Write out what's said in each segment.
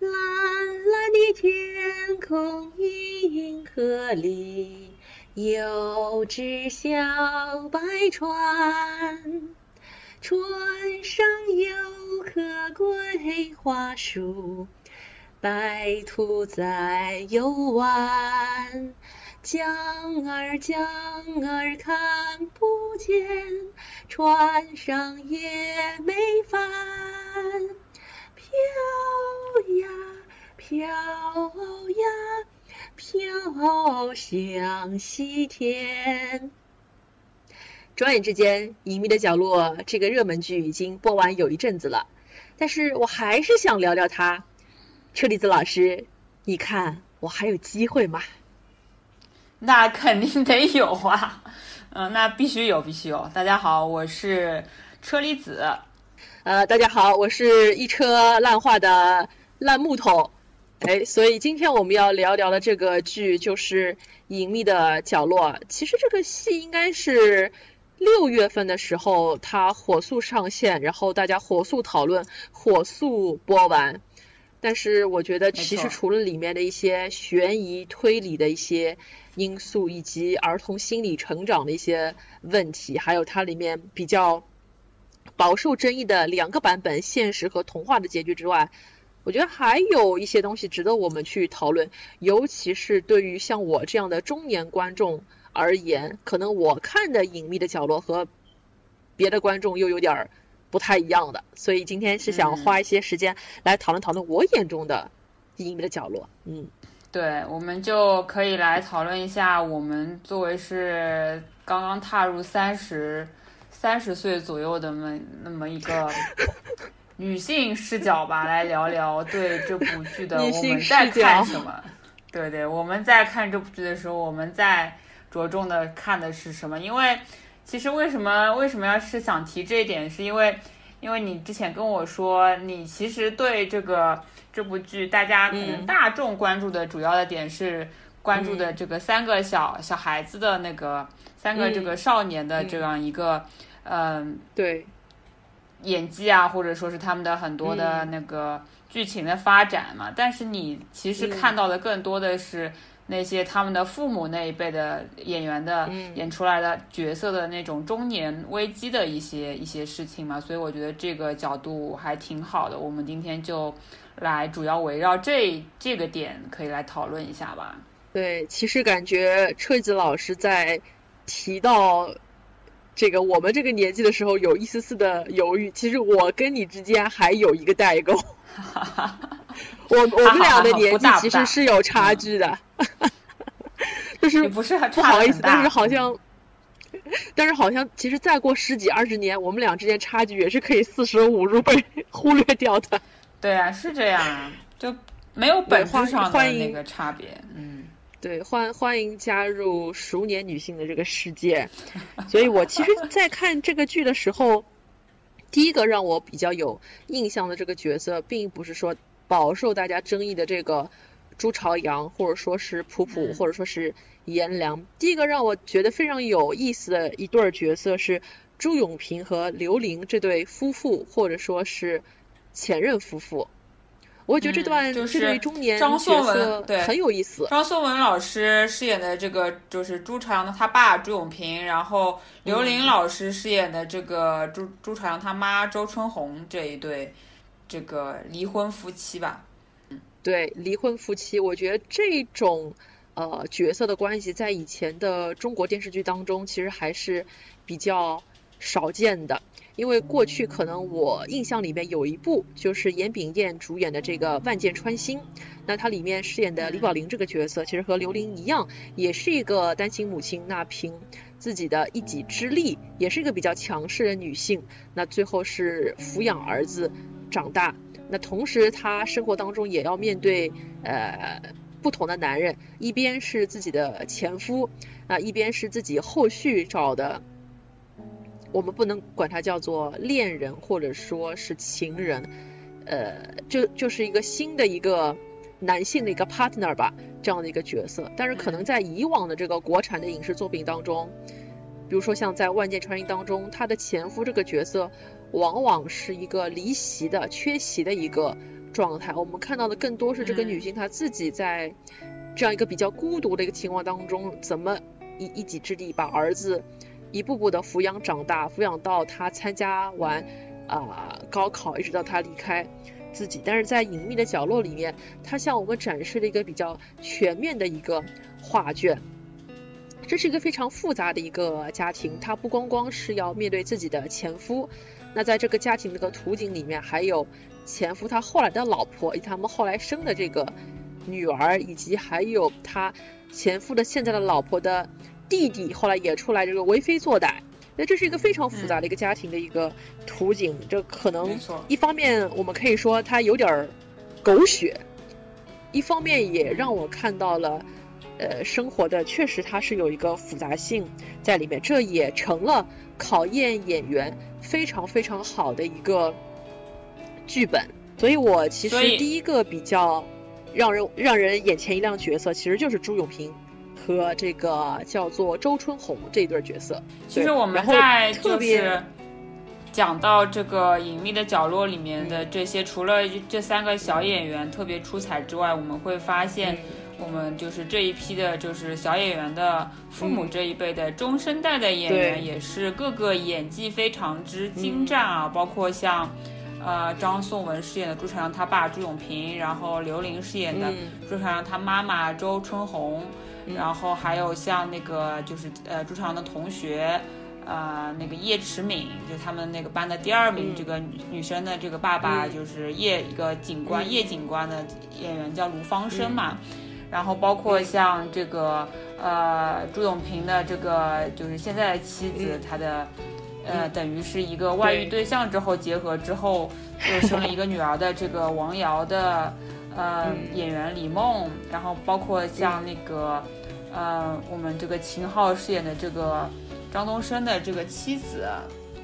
蓝蓝的天空，银河里有只小白船，船上有棵桂花树，白兔在游玩。江儿江儿看不见，船上也没帆。飘呀飘呀飘向西天。转眼之间，《隐秘的角落》这个热门剧已经播完有一阵子了，但是我还是想聊聊它。车厘子老师，你看我还有机会吗？那肯定得有啊，嗯，那必须有，必须有。大家好，我是车厘子。呃，大家好，我是一车烂画的烂木头。哎，所以今天我们要聊聊的这个剧就是《隐秘的角落》。其实这个戏应该是六月份的时候它火速上线，然后大家火速讨论，火速播完。但是我觉得，其实除了里面的一些悬疑推理的一些因素，以及儿童心理成长的一些问题，还有它里面比较饱受争议的两个版本——现实和童话的结局之外，我觉得还有一些东西值得我们去讨论。尤其是对于像我这样的中年观众而言，可能我看的《隐秘的角落》和别的观众又有点儿。不太一样的，所以今天是想花一些时间来讨论讨论我眼中的隐秘的角落。嗯，对，我们就可以来讨论一下，我们作为是刚刚踏入三十三十岁左右的那么那么一个女性视角吧，来聊聊对这部剧的我们在看什么。对对，我们在看这部剧的时候，我们在着重的看的是什么？因为。其实为什么为什么要是想提这一点，是因为，因为你之前跟我说，你其实对这个这部剧，大家可能大众关注的主要的点是关注的这个三个小小孩子的那个三个这个少年的这样一个，嗯，对，演技啊，或者说是他们的很多的那个剧情的发展嘛。但是你其实看到的更多的是。那些他们的父母那一辈的演员的演出来的角色的那种中年危机的一些一些事情嘛，所以我觉得这个角度还挺好的。我们今天就来主要围绕这这个点可以来讨论一下吧。对，其实感觉车子老师在提到这个我们这个年纪的时候，有一丝丝的犹豫。其实我跟你之间还有一个代沟。我我们俩的年纪其实是有差距的，就是不是不好意思，但是好像，但是好像其实再过十几二十年，我们俩之间差距也是可以四舍五入被 忽略掉的。对啊，是这样啊，就没有本质上的那个差别。嗯，对，欢欢迎加入熟年女性的这个世界。所以我其实，在看这个剧的时候，第一个让我比较有印象的这个角色，并不是说。饱受大家争议的这个朱朝阳，或者说是普普，或者说是颜良。第一个让我觉得非常有意思的一对角色是朱永平和刘玲这对夫妇，或者说是前任夫妇。我觉得这段这对中年张颂文对很有意思。张颂文老师饰演的这个就是朱朝阳的他爸朱永平，然后刘琳老师饰演的这个朱朱朝阳他妈周春红这一对。这个离婚夫妻吧，嗯，对，离婚夫妻，我觉得这种呃角色的关系在以前的中国电视剧当中其实还是比较少见的，因为过去可能我印象里面有一部就是严炳彦主演的这个《万箭穿心》，那他里面饰演的李宝玲这个角色其实和刘玲一样，也是一个单亲母亲，那凭自己的一己之力，也是一个比较强势的女性，那最后是抚养儿子。长大，那同时她生活当中也要面对呃不同的男人，一边是自己的前夫，啊一边是自己后续找的，我们不能管他叫做恋人或者说是情人，呃就就是一个新的一个男性的一个 partner 吧，这样的一个角色。但是可能在以往的这个国产的影视作品当中，比如说像在《万箭穿心》当中，他的前夫这个角色。往往是一个离席的、缺席的一个状态，我们看到的更多是这个女性她自己在这样一个比较孤独的一个情况当中，怎么以一己之力把儿子一步步的抚养长大，抚养到他参加完啊高考，一直到他离开自己。但是在隐秘的角落里面，他向我们展示了一个比较全面的一个画卷。这是一个非常复杂的一个家庭，他不光光是要面对自己的前夫，那在这个家庭这个图景里面，还有前夫他后来的老婆，以及他们后来生的这个女儿，以及还有他前夫的现在的老婆的弟弟，后来也出来这个为非作歹。那这是一个非常复杂的一个家庭的一个图景，这可能一方面我们可以说它有点狗血，一方面也让我看到了。呃，生活的确实它是有一个复杂性在里面，这也成了考验演员非常非常好的一个剧本。所以我其实第一个比较让人让人眼前一亮角色，其实就是朱永平和这个叫做周春红这一对角色。其实我们在就是讲到这个隐秘的角落里面的这些，除了这三个小演员特别出彩之外，我们会发现。我们就是这一批的，就是小演员的父母这一辈的中生代的演员，也是各个演技非常之精湛啊！包括像，呃，张颂文饰演的朱朝阳他爸朱永平，然后刘琳饰演的朱朝阳他妈妈周春红，然后还有像那个就是呃朱朝阳的同学，呃那个叶驰敏，就他们那个班的第二名这个女生的这个爸爸就是叶一个警官叶警官的演员叫卢芳生嘛。然后包括像这个呃朱永平的这个就是现在的妻子，他的呃等于是一个外遇对象之后结合之后 又生了一个女儿的这个王瑶的呃演员李梦，然后包括像那个呃我们这个秦昊饰演的这个张东升的这个妻子。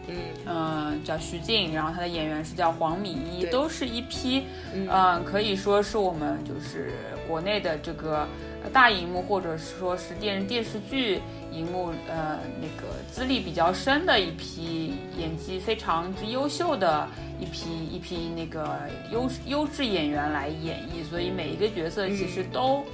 嗯。嗯，叫徐静，然后他的演员是叫黄敏一，都是一批，嗯，可以说是我们就是国内的这个大荧幕或者是说是电电视剧荧幕，呃，那个资历比较深的一批演技非常之优秀的一批一批那个优优质演员来演绎，所以每一个角色其实都，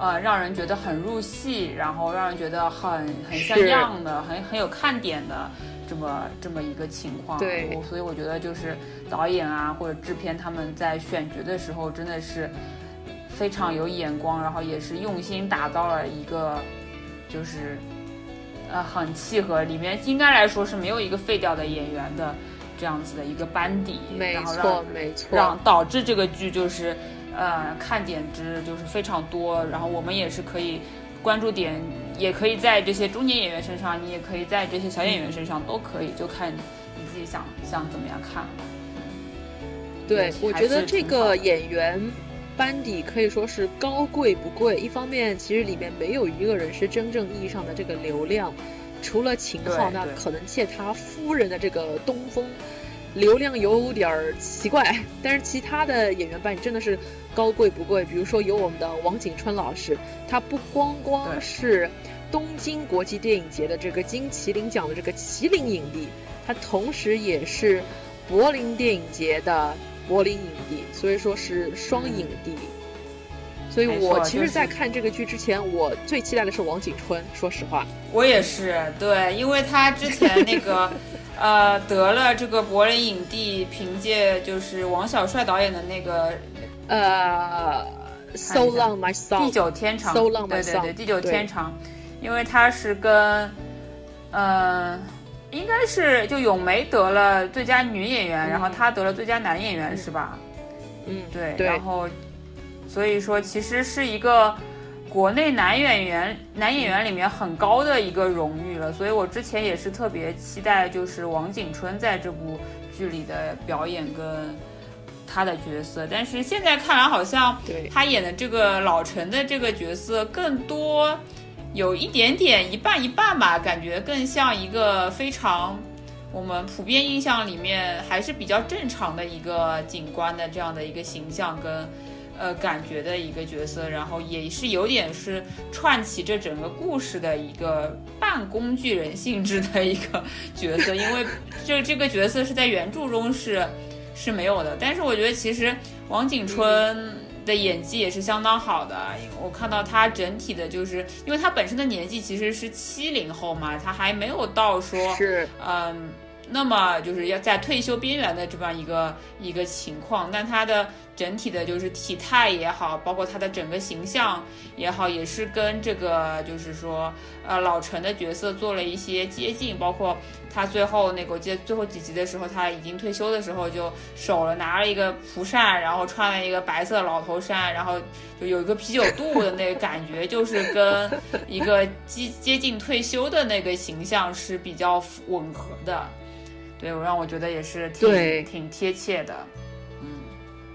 呃，让人觉得很入戏，然后让人觉得很很像样的，很很有看点的。这么这么一个情况，对，所以我觉得就是导演啊或者制片他们在选角的时候真的是非常有眼光，然后也是用心打造了一个就是呃很契合，里面应该来说是没有一个废掉的演员的这样子的一个班底，没错没错，让导致这个剧就是呃看点之就是非常多，然后我们也是可以关注点。也可以在这些中年演员身上，你也可以在这些小演员身上，都可以，就看你自己想想怎么样看。对，我觉得这个演员班底可以说是高贵不贵。一方面，其实里面没有一个人是真正意义上的这个流量，除了秦昊，那可能借他夫人的这个东风。流量有点儿奇怪，但是其他的演员班底真的是高贵不贵。比如说有我们的王景春老师，他不光光是东京国际电影节的这个金麒麟奖的这个麒麟影帝，他同时也是柏林电影节的柏林影帝，所以说是双影帝。所以我其实，在看这个剧之前，我最期待的是王景春。说实话，我也是对，因为他之前那个。呃，得了这个柏林影帝，凭借就是王小帅导演的那个呃，So Long My Song，地久天长，对对对，地久天长，因为他是跟，呃，应该是就咏梅得了最佳女演员，然后他得了最佳男演员，是吧？嗯，对，然后所以说其实是一个。国内男演员男演员里面很高的一个荣誉了，所以我之前也是特别期待，就是王景春在这部剧里的表演跟他的角色。但是现在看来，好像他演的这个老陈的这个角色更多有一点点一半一半吧，感觉更像一个非常我们普遍印象里面还是比较正常的一个警官的这样的一个形象跟。呃，感觉的一个角色，然后也是有点是串起这整个故事的一个半工具人性质的一个角色，因为这这个角色是在原著中是是没有的。但是我觉得其实王景春的演技也是相当好的，我看到他整体的就是，因为他本身的年纪其实是七零后嘛，他还没有到说是嗯。那么就是要在退休边缘的这么一个一个情况，但他的整体的就是体态也好，包括他的整个形象也好，也是跟这个就是说呃老陈的角色做了一些接近，包括他最后那个我记得最后几集的时候，他已经退休的时候，就手了拿了一个蒲扇，然后穿了一个白色老头衫，然后就有一个啤酒肚的那个感觉，就是跟一个接接近退休的那个形象是比较吻合的。对，我让我觉得也是挺挺贴切的，嗯，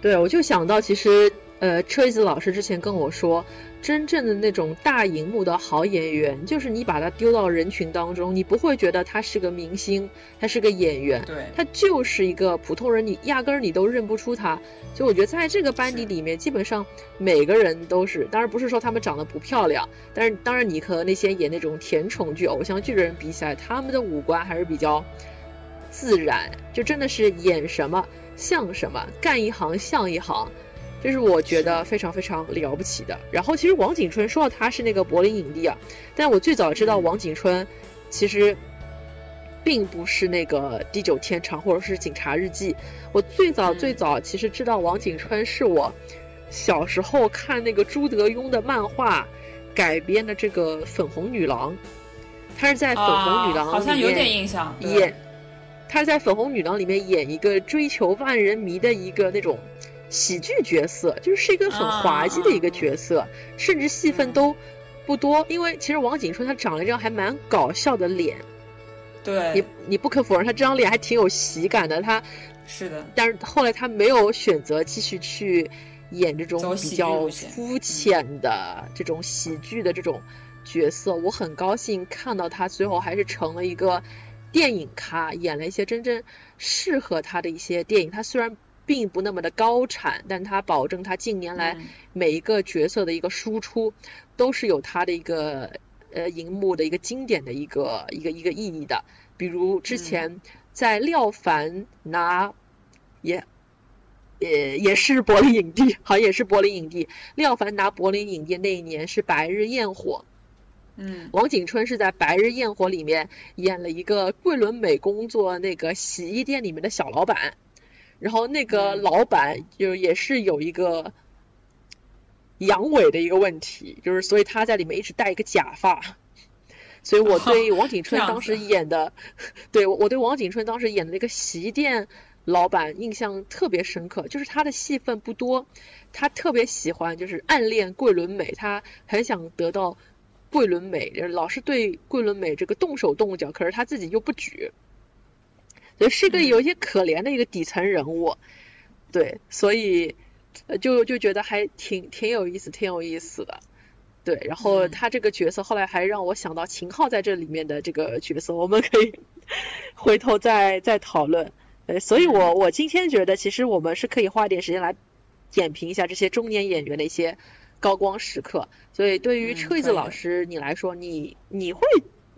对，我就想到其实，呃，车厘子老师之前跟我说，真正的那种大荧幕的好演员，就是你把他丢到人群当中，你不会觉得他是个明星，他是个演员，对，他就是一个普通人，你压根儿你都认不出他。就我觉得在这个班底里面，基本上每个人都是，当然不是说他们长得不漂亮，但是当然你和那些演那种甜宠剧、偶像剧的人比起来，他们的五官还是比较。自然，就真的是演什么像什么，干一行像一行，这是我觉得非常非常了不起的。然后其实王景春说到他是那个柏林影帝啊，但我最早知道王景春其实并不是那个《地久天长》或者是《警察日记》，我最早最早其实知道王景春是我小时候看那个朱德庸的漫画改编的这个《粉红女郎》，他是在《粉红女郎》好像有点印象演。他在《粉红女郎》里面演一个追求万人迷的一个那种喜剧角色，就是一个很滑稽的一个角色，甚至戏份都不多。因为其实王景春他长了一张还蛮搞笑的脸，对，你你不可否认他这张脸还挺有喜感的。他是的，但是后来他没有选择继续去演这种比较肤浅的这种喜剧的这种角色。我很高兴看到他最后还是成了一个。电影咖演了一些真正适合他的一些电影，他虽然并不那么的高产，但他保证他近年来每一个角色的一个输出都是有他的一个呃荧幕的一个经典的一个一个一个意义的。比如之前在廖凡拿也也也是柏林影帝，好像也是柏林影帝。廖凡拿柏林影帝那一年是《白日焰火》。嗯，王景春是在《白日焰火》里面演了一个桂纶镁工作那个洗衣店里面的小老板，然后那个老板就也是有一个阳痿的一个问题，就是所以他在里面一直戴一个假发，所以我对王景春 当时演的，对我对王景春当时演的那个洗衣店老板印象特别深刻，就是他的戏份不多，他特别喜欢就是暗恋桂纶镁，他很想得到。桂纶镁老是对桂纶镁这个动手动脚，可是他自己又不举，所以是个有些可怜的一个底层人物，对，所以就就觉得还挺挺有意思，挺有意思的，对。然后他这个角色后来还让我想到秦昊在这里面的这个角色，我们可以回头再再讨论。呃，所以我我今天觉得其实我们是可以花点时间来点评一下这些中年演员的一些。高光时刻，所以对于车厘子老师你来说，你你会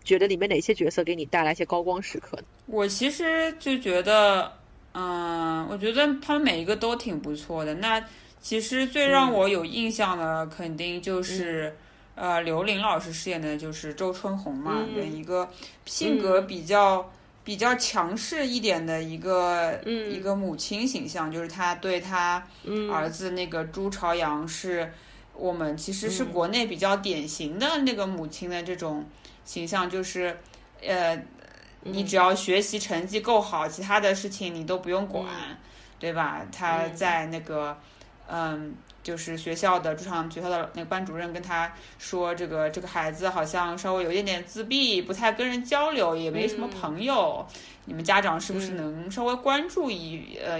觉得里面哪些角色给你带来一些高光时刻？我其实就觉得，嗯，我觉得他们每一个都挺不错的。那其实最让我有印象的，肯定就是呃刘琳老师饰演的就是周春红嘛，一个性格比较比较强势一点的一个一个母亲形象，就是她对她儿子那个朱朝阳是。我们其实是国内比较典型的那个母亲的这种形象，就是，呃，你只要学习成绩够好，其他的事情你都不用管，对吧？他在那个，嗯，就是学校的驻场学校的那个班主任跟他说，这个这个孩子好像稍微有一点点自闭，不太跟人交流，也没什么朋友，你们家长是不是能稍微关注一呃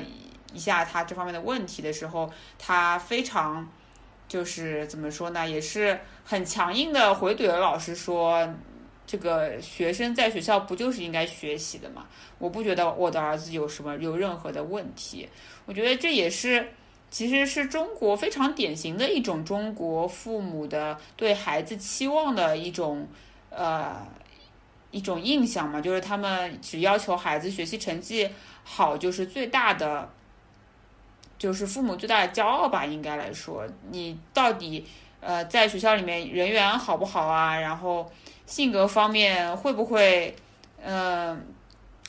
一下他这方面的问题的时候，他非常。就是怎么说呢，也是很强硬的回怼了老师说，这个学生在学校不就是应该学习的嘛？我不觉得我的儿子有什么有任何的问题。我觉得这也是其实是中国非常典型的一种中国父母的对孩子期望的一种呃一种印象嘛，就是他们只要求孩子学习成绩好就是最大的就是父母最大的骄傲吧，应该来说，你到底呃在学校里面人缘好不好啊？然后性格方面会不会嗯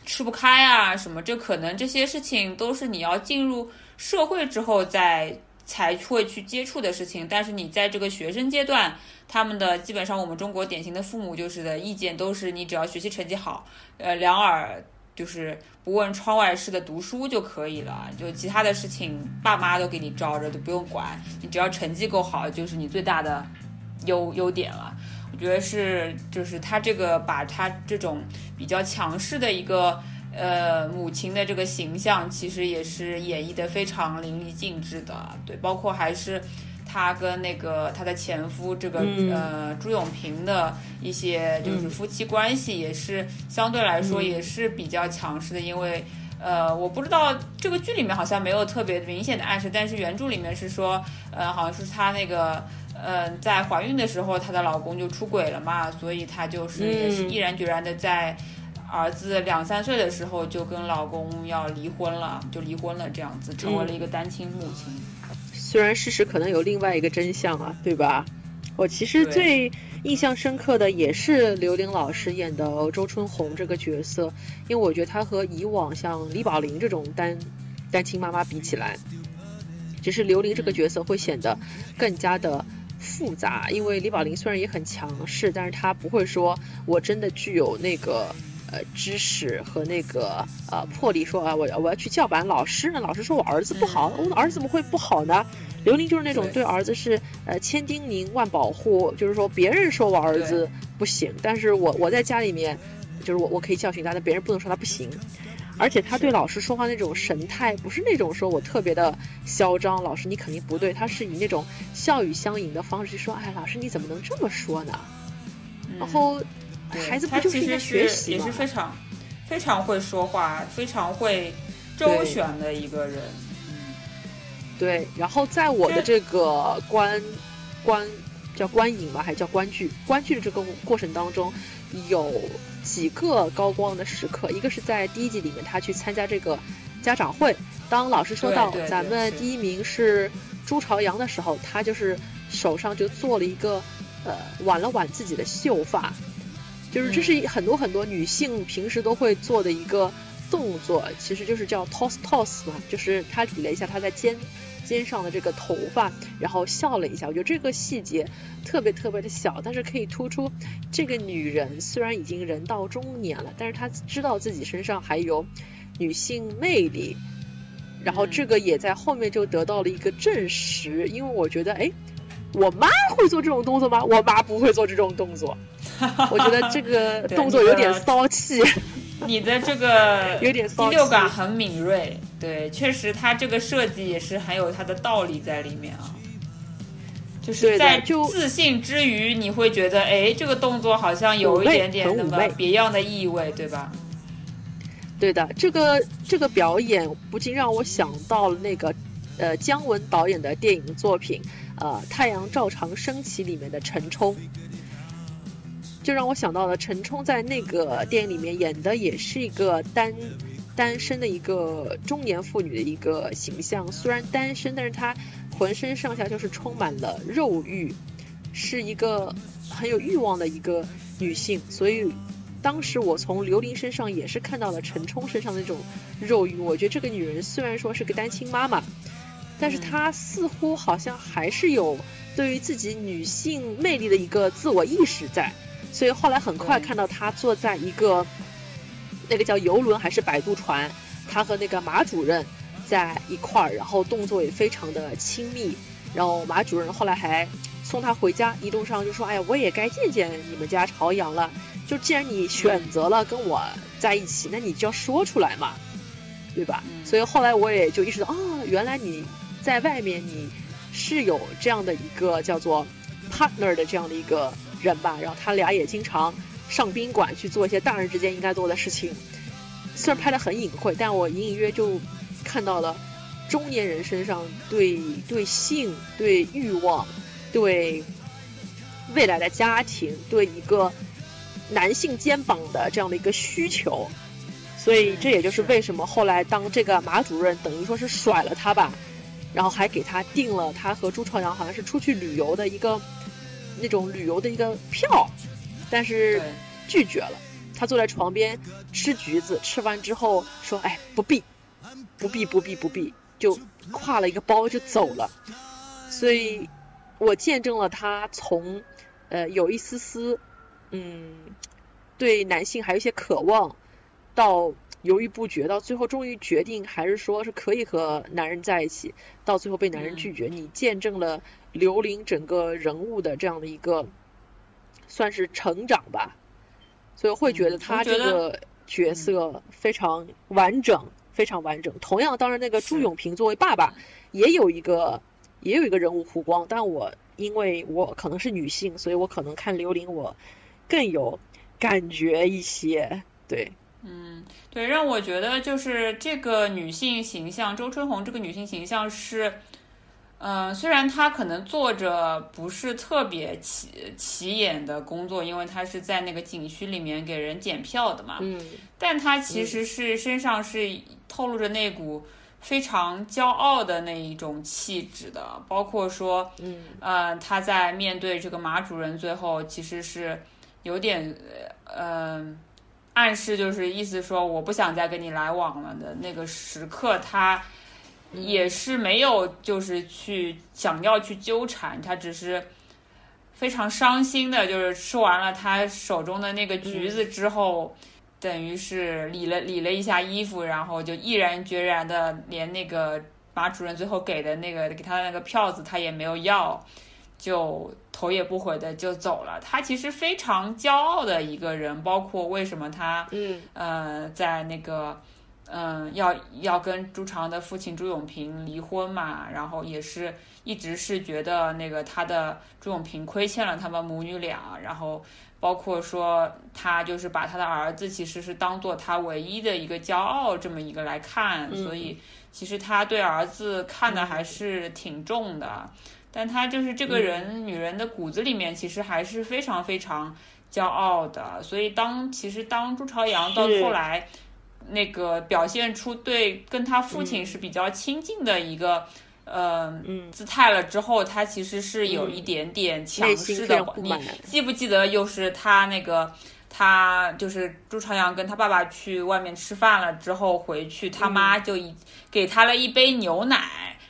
吃不开啊？什么？这可能这些事情都是你要进入社会之后再才会去接触的事情。但是你在这个学生阶段，他们的基本上我们中国典型的父母就是的意见都是你只要学习成绩好，呃两耳。就是不问窗外事的读书就可以了，就其他的事情爸妈都给你罩着，都不用管。你只要成绩够好，就是你最大的优优点了。我觉得是，就是他这个把他这种比较强势的一个呃母亲的这个形象，其实也是演绎的非常淋漓尽致的。对，包括还是。她跟那个她的前夫这个呃朱永平的一些就是夫妻关系也是相对来说也是比较强势的，因为呃我不知道这个剧里面好像没有特别明显的暗示，但是原著里面是说呃好像是她那个嗯在怀孕的时候她的老公就出轨了嘛，所以她就是也是毅然决然的在儿子两三岁的时候就跟老公要离婚了，就离婚了这样子，成为了一个单亲母亲。虽然事实可能有另外一个真相啊，对吧？我其实最印象深刻的也是刘玲老师演的周春红这个角色，因为我觉得她和以往像李宝玲这种单单亲妈妈比起来，只是刘玲这个角色会显得更加的复杂。因为李宝玲虽然也很强势，但是她不会说我真的具有那个。呃，知识和那个呃魄力，说啊，我我要去叫板老师呢。老师说我儿子不好，我的儿子怎么会不好呢？刘玲就是那种对儿子是呃千叮咛万保护，就是说别人说我儿子不行，但是我我在家里面，就是我我可以教训他，但别人不能说他不行。而且他对老师说话那种神态，不是那种说我特别的嚣张，老师你肯定不对，他是以那种笑语相迎的方式去说，哎，老师你怎么能这么说呢？然后。孩子不就是一个学习也是非常非常会说话、非常会周旋的一个人。嗯，对。然后在我的这个观观叫观影吧，还叫观剧？观剧的这个过程当中，有几个高光的时刻。一个是在第一集里面，他去参加这个家长会，当老师说到咱们第一名是朱朝阳的时候，他就是手上就做了一个呃挽了挽自己的秀发。就是这是很多很多女性平时都会做的一个动作，其实就是叫 toss toss 嘛，就是她理了一下她在肩肩上的这个头发，然后笑了一下。我觉得这个细节特别特别的小，但是可以突出这个女人虽然已经人到中年了，但是她知道自己身上还有女性魅力。然后这个也在后面就得到了一个证实，因为我觉得，哎，我妈会做这种动作吗？我妈不会做这种动作。我觉得这个动作有点骚气，你的这个 有点第六感很敏锐，对，确实他这个设计也是很有他的道理在里面啊。就是在自信之余，你会觉得，哎，这个动作好像有一点点那么别样的意味，对吧？对的，这个这个表演不禁让我想到了那个呃姜文导演的电影作品呃《太阳照常升起》里面的陈冲。就让我想到了陈冲在那个电影里面演的也是一个单单身的一个中年妇女的一个形象，虽然单身，但是她浑身上下就是充满了肉欲，是一个很有欲望的一个女性。所以当时我从刘琳身上也是看到了陈冲身上的那种肉欲。我觉得这个女人虽然说是个单亲妈妈，但是他似乎好像还是有对于自己女性魅力的一个自我意识在。所以后来很快看到他坐在一个那个叫游轮还是摆渡船，他和那个马主任在一块儿，然后动作也非常的亲密。然后马主任后来还送他回家，一路上就说：“哎呀，我也该见见你们家朝阳了。就既然你选择了跟我在一起，那你就要说出来嘛，对吧？”所以后来我也就意识到，哦，原来你在外面你是有这样的一个叫做 partner 的这样的一个。人吧，然后他俩也经常上宾馆去做一些大人之间应该做的事情。虽然拍的很隐晦，但我隐隐约就看到了中年人身上对对性、对欲望、对未来的家庭、对一个男性肩膀的这样的一个需求。所以这也就是为什么后来当这个马主任等于说是甩了他吧，然后还给他订了他和朱朝阳好像是出去旅游的一个那种旅游的一个票，但是拒绝了。他坐在床边吃橘子，吃完之后说：“哎，不必，不必，不必，不必。”就挎了一个包就走了。所以，我见证了他从呃有一丝丝嗯对男性还有一些渴望，到犹豫不决，到最后终于决定还是说是可以和男人在一起，到最后被男人拒绝。你见证了刘玲整个人物的这样的一个算是成长吧。所以会觉得他这个角色非常完整，非常完整。同样，当然那个朱永平作为爸爸也有一个也有一个人物弧光，但我因为我可能是女性，所以我可能看刘玲我更有感觉一些。对，嗯，对，让我觉得就是这个女性形象，周春红这个女性形象是。嗯，虽然她可能做着不是特别起起眼的工作，因为她是在那个景区里面给人检票的嘛，嗯，但她其实是身上是透露着那股非常骄傲的那一种气质的，包括说，嗯，呃，他在面对这个马主任最后其实是有点，嗯，暗示就是意思说我不想再跟你来往了的那个时刻，他。也是没有，就是去想要去纠缠他，只是非常伤心的，就是吃完了他手中的那个橘子之后，等于是理了理了一下衣服，然后就毅然决然的连那个马主任最后给的那个给他的那个票子他也没有要，就头也不回的就走了。他其实非常骄傲的一个人，包括为什么他嗯呃在那个。嗯，要要跟朱常的父亲朱永平离婚嘛，然后也是一直是觉得那个他的朱永平亏欠了他们母女俩，然后包括说他就是把他的儿子其实是当做他唯一的一个骄傲这么一个来看，所以其实他对儿子看的还是挺重的，但他就是这个人女人的骨子里面其实还是非常非常骄傲的，所以当其实当朱朝阳到后来。那个表现出对跟他父亲是比较亲近的一个呃姿态了之后，他其实是有一点点强势的。你记不记得又是他那个他就是朱朝阳跟他爸爸去外面吃饭了之后回去，他妈就一给他了一杯牛奶，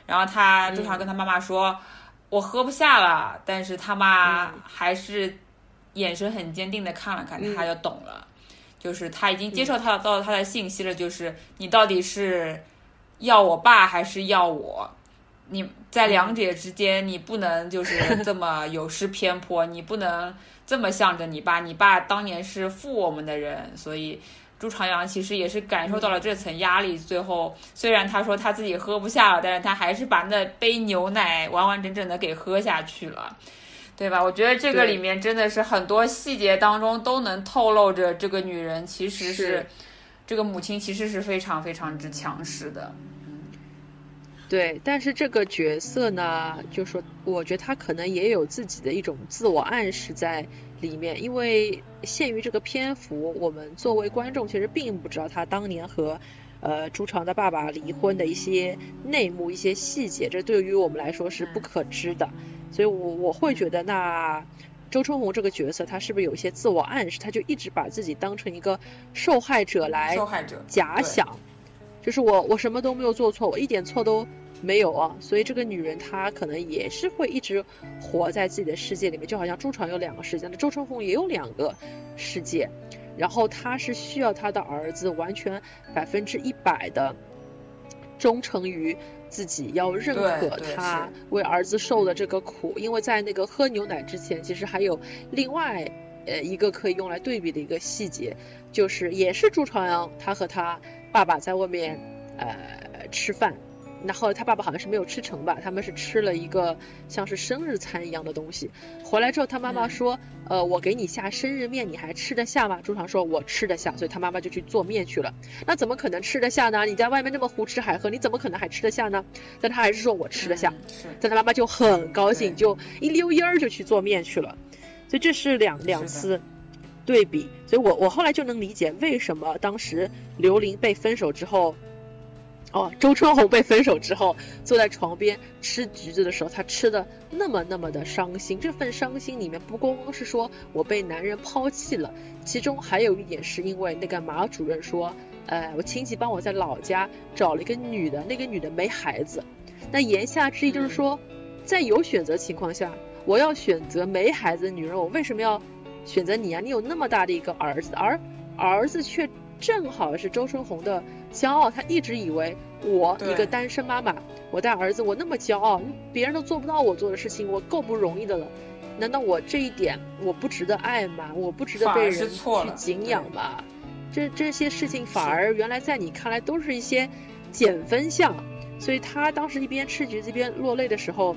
然后他朱朝阳跟他妈妈说：“我喝不下了。”但是他妈还是眼神很坚定的看了看，他就懂了。就是他已经接受他到他的信息了，就是你到底是要我爸还是要我？你在两者之间，你不能就是 这么有失偏颇，你不能这么向着你爸。你爸当年是负我们的人，所以朱朝阳其实也是感受到了这层压力。最后虽然他说他自己喝不下了，但是他还是把那杯牛奶完完整整的给喝下去了。对吧？我觉得这个里面真的是很多细节当中都能透露着这个女人其实是，这个母亲其实是非常非常之强势的。对，但是这个角色呢，就说我觉得她可能也有自己的一种自我暗示在里面，因为限于这个篇幅，我们作为观众其实并不知道他当年和呃朱长的爸爸离婚的一些内幕、一些细节，这对于我们来说是不可知的。所以，我我会觉得，那周春红这个角色，他是不是有一些自我暗示？他就一直把自己当成一个受害者来假想，就是我我什么都没有做错，我一点错都没有啊。所以这个女人她可能也是会一直活在自己的世界里面，就好像朱传有两个世界，那周春红也有两个世界，然后她是需要她的儿子完全百分之一百的忠诚于。自己要认可他为儿子受的这个苦，因为在那个喝牛奶之前，其实还有另外呃一个可以用来对比的一个细节，就是也是朱朝阳他和他爸爸在外面呃吃饭。那后来他爸爸好像是没有吃成吧，他们是吃了一个像是生日餐一样的东西。回来之后，他妈妈说：“呃，我给你下生日面，你还吃得下吗？”朱常说：“我吃得下。”所以他妈妈就去做面去了。那怎么可能吃得下呢？你在外面那么胡吃海喝，你怎么可能还吃得下呢？但他还是说我吃得下。但他妈妈就很高兴，就一溜烟儿就去做面去了。所以这是两两次对比。所以我我后来就能理解为什么当时刘玲被分手之后。哦，周春红被分手之后，坐在床边吃橘子的时候，她吃的那么那么的伤心。这份伤心里面不光光是说我被男人抛弃了，其中还有一点是因为那个马主任说，呃，我亲戚帮我在老家找了一个女的，那个女的没孩子。那言下之意就是说，在有选择情况下，我要选择没孩子的女人，我为什么要选择你啊？你有那么大的一个儿子，而儿子却正好是周春红的。骄傲，她一直以为我一个单身妈妈，我带儿子，我那么骄傲，别人都做不到我做的事情，我够不容易的了。难道我这一点我不值得爱吗？我不值得被人去敬仰吗？这这些事情反而原来在你看来都是一些减分项。所以他当时一边吃橘子一边落泪的时候，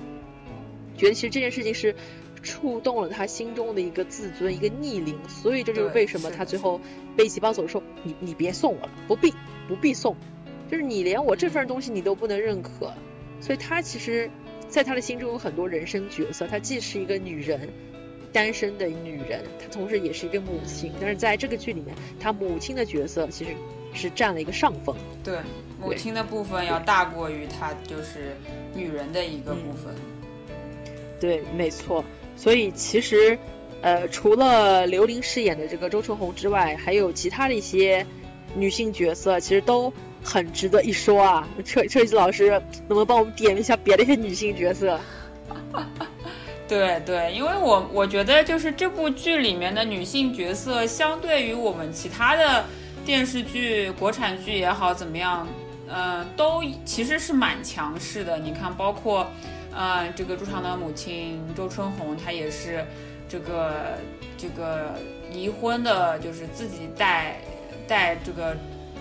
觉得其实这件事情是触动了他心中的一个自尊，一个逆鳞。所以这就是为什么他最后背起包走说：“你你别送我了，不必。”不必送，就是你连我这份东西你都不能认可，所以他其实，在他的心中有很多人生角色。他既是一个女人，单身的女人，她同时也是一个母亲。但是在这个剧里面，他母亲的角色其实是占了一个上风。对，母亲的部分要大过于她就是女人的一个部分。对，没错。所以其实，呃，除了刘琳饰演的这个周春红之外，还有其他的一些。女性角色其实都很值得一说啊！车车子老师能不能帮我们点一下别的一些女性角色？对对，因为我我觉得就是这部剧里面的女性角色，相对于我们其他的电视剧、国产剧也好怎么样，嗯，都其实是蛮强势的。你看，包括嗯这个朱常的母亲周春红，她也是这个这个离婚的，就是自己带。带这个，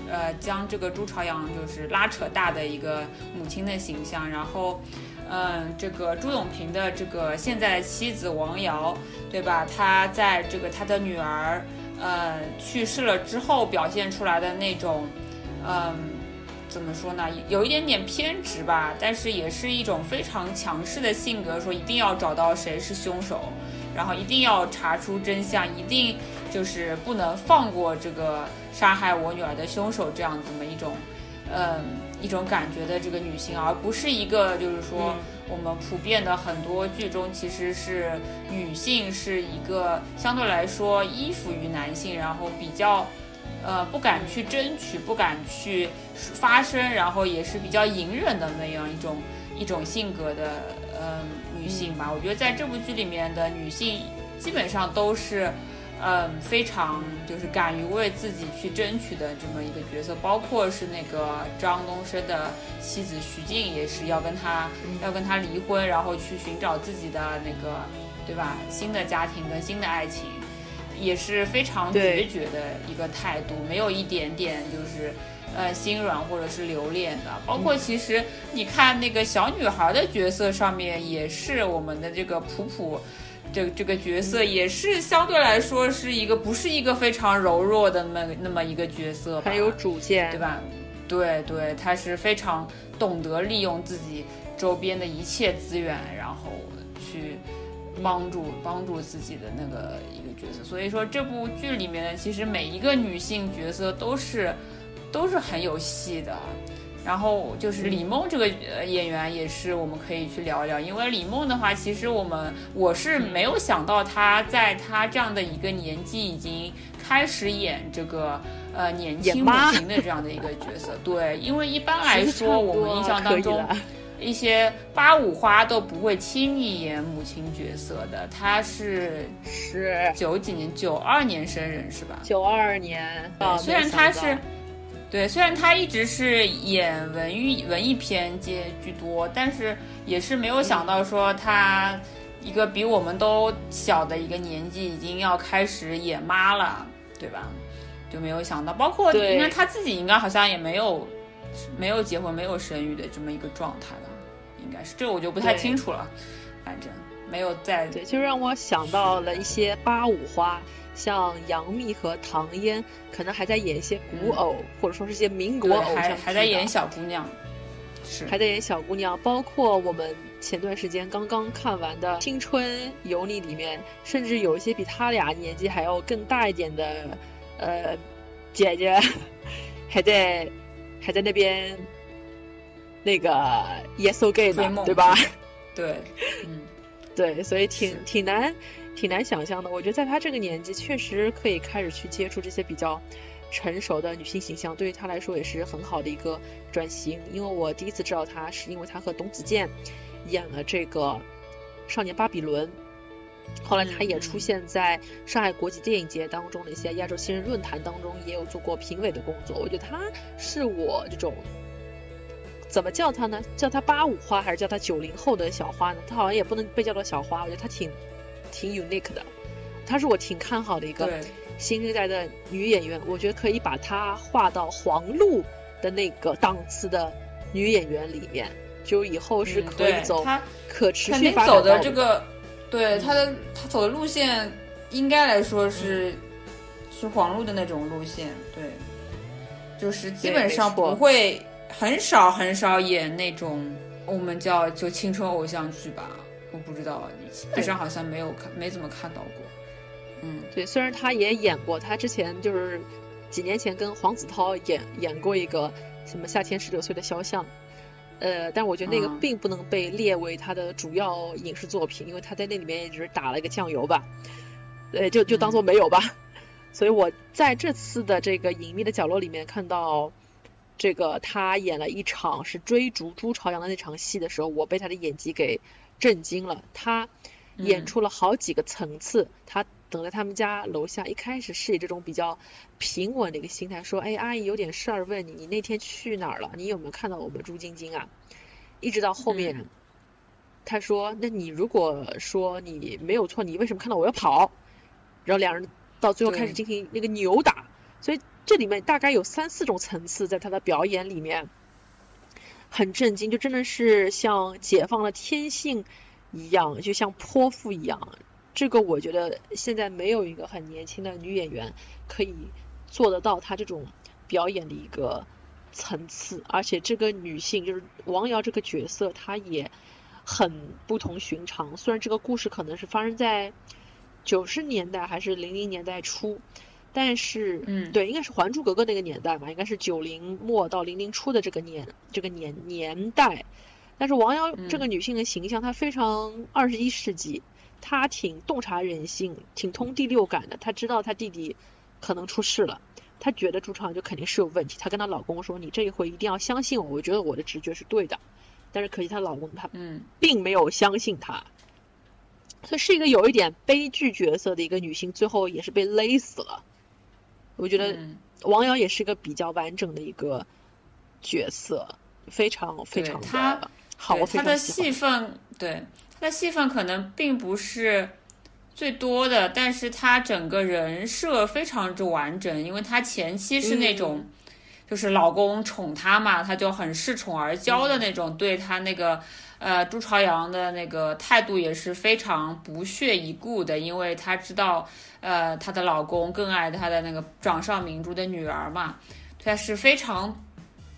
呃，将这个朱朝阳就是拉扯大的一个母亲的形象，然后，嗯，这个朱永平的这个现在的妻子王瑶，对吧？他在这个他的女儿，呃，去世了之后表现出来的那种，嗯，怎么说呢？有一点点偏执吧，但是也是一种非常强势的性格，说一定要找到谁是凶手，然后一定要查出真相，一定就是不能放过这个。杀害我女儿的凶手，这样子的一种，嗯，一种感觉的这个女性，而不是一个就是说我们普遍的很多剧中其实是女性是一个相对来说依附于男性，然后比较，呃，不敢去争取，不敢去发声，然后也是比较隐忍的那样一种一种性格的，呃，女性吧。我觉得在这部剧里面的女性基本上都是。嗯，非常就是敢于为自己去争取的这么一个角色，包括是那个张东升的妻子徐静，也是要跟他要跟他离婚，然后去寻找自己的那个，对吧？新的家庭跟新的爱情，也是非常决绝的一个态度，没有一点点就是呃心软或者是留恋的。包括其实你看那个小女孩的角色上面，也是我们的这个普普。这这个角色也是相对来说是一个不是一个非常柔弱的那么那么一个角色，很有主见，对吧？对对，他是非常懂得利用自己周边的一切资源，然后去帮助帮助自己的那个角色。所以说这部剧里面其实每一个女性角色都是都是很有戏的。然后就是李梦这个演员也是我们可以去聊一聊，因为李梦的话，其实我们我是没有想到她在她这样的一个年纪已经开始演这个呃年轻母亲的这样的一个角色。对，因为一般来说我们印象当中一些八五花都不会轻易演母亲角色的。她是是九几年九二年生人是吧？九二年，虽然她是。对，虽然他一直是演文艺文艺片接居多，但是也是没有想到说他一个比我们都小的一个年纪，已经要开始演妈了，对吧？就没有想到，包括应该他自己应该好像也没有没有结婚、没有生育的这么一个状态了，应该是这我就不太清楚了，反正没有在对，就让我想到了一些八五花。像杨幂和唐嫣，可能还在演一些古偶，或者说是一些民国偶像还在演小姑娘，是还在演小姑娘。包括我们前段时间刚刚看完的《青春有你》里面，甚至有一些比他俩年纪还要更大一点的呃姐姐，还在还在那边那个 Yes So Gay 的，对吧？对，嗯，对，所以挺挺难挺难想象的。我觉得在他这个年纪，确实可以开始去接触这些比较成熟的女性形象，对于他来说也是很好的一个转型。因为我第一次知道他，是因为他和董子健演了这个《少年巴比伦》。后来他也出现在上海国际电影节当中的一些亚洲新人论坛当中，也有做过评委的工作。我觉得他是我这种怎么叫她呢？叫她八五花还是叫她九零后的小花呢？她好像也不能被叫做小花，我觉得她挺挺 unique 的。她是我挺看好的一个新生代的女演员，我觉得可以把她划到黄璐的那个档次的女演员里面，就以后是可以走可持续发展的这个。对她的她走的路线，应该来说是是黄璐的那种路线，对，就是基本上不会很少很少演那种我们叫就青春偶像剧吧，我不知道，基本上好像没有看没怎么看到过。嗯，对，虽然他也演过，他之前就是几年前跟黄子韬演演过一个什么夏天十九岁的肖像。呃，但我觉得那个并不能被列为他的主要影视作品，因为他在那里面也只是打了一个酱油吧，呃，就就当做没有吧。所以我在这次的这个隐秘的角落里面看到，这个他演了一场是追逐朱朝阳的那场戏的时候，我被他的演技给震惊了。他演出了好几个层次，他等在他们家楼下，一开始是以这种比较平稳的一个心态说：“哎，阿姨有点事儿问你，你那天去哪儿了？你有没有看到我们朱晶晶啊？”一直到后面，他说：“那你如果说你没有错，你为什么看到我要跑？”然后两人到最后开始进行那个扭打，所以这里面大概有三四种层次在他的表演里面，很震惊，就真的是像解放了天性一样，就像泼妇一样。这个我觉得现在没有一个很年轻的女演员可以做得到她这种表演的一个。层次，而且这个女性就是王瑶这个角色，她也很不同寻常。虽然这个故事可能是发生在九十年代还是零零年代初，但是，嗯，对，应该是《还珠格格》那个年代嘛，应该是九零末到零零初的这个年这个年年代。但是王瑶这个女性的形象，她非常二十一世纪，她挺洞察人性，挺通第六感的。她知道她弟弟可能出事了。她觉得朱朝阳就肯定是有问题，她跟她老公说：“你这一回一定要相信我，我觉得我的直觉是对的。”但是可惜她老公他嗯并没有相信她，所以是一个有一点悲剧角色的一个女性，最后也是被勒死了。我觉得王瑶也是个比较完整的一个角色，非常非常的好。我她的戏份对她的戏份可能并不是。最多的，但是他整个人设非常之完整，因为他前期是那种，就是老公宠她嘛，她就很恃宠而骄的那种，对她那个呃朱朝阳的那个态度也是非常不屑一顾的，因为她知道呃她的老公更爱她的那个掌上明珠的女儿嘛，她是非常。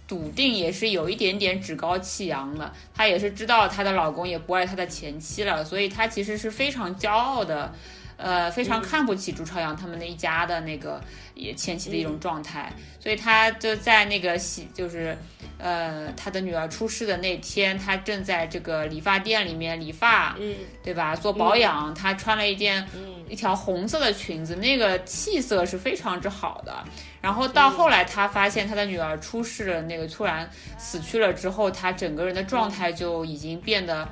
笃定也是有一点点趾高气扬的，她也是知道她的老公也不爱她的前妻了，所以她其实是非常骄傲的，呃，非常看不起朱朝阳他们那一家的那个也前期的一种状态，所以他就在那个洗，就是呃，他的女儿出事的那天，他正在这个理发店里面理发，嗯，对吧？做保养，他穿了一件一条红色的裙子，那个气色是非常之好的。然后到后来，他发现他的女儿出事了，那个突然死去了之后，他整个人的状态就已经变得，嗯，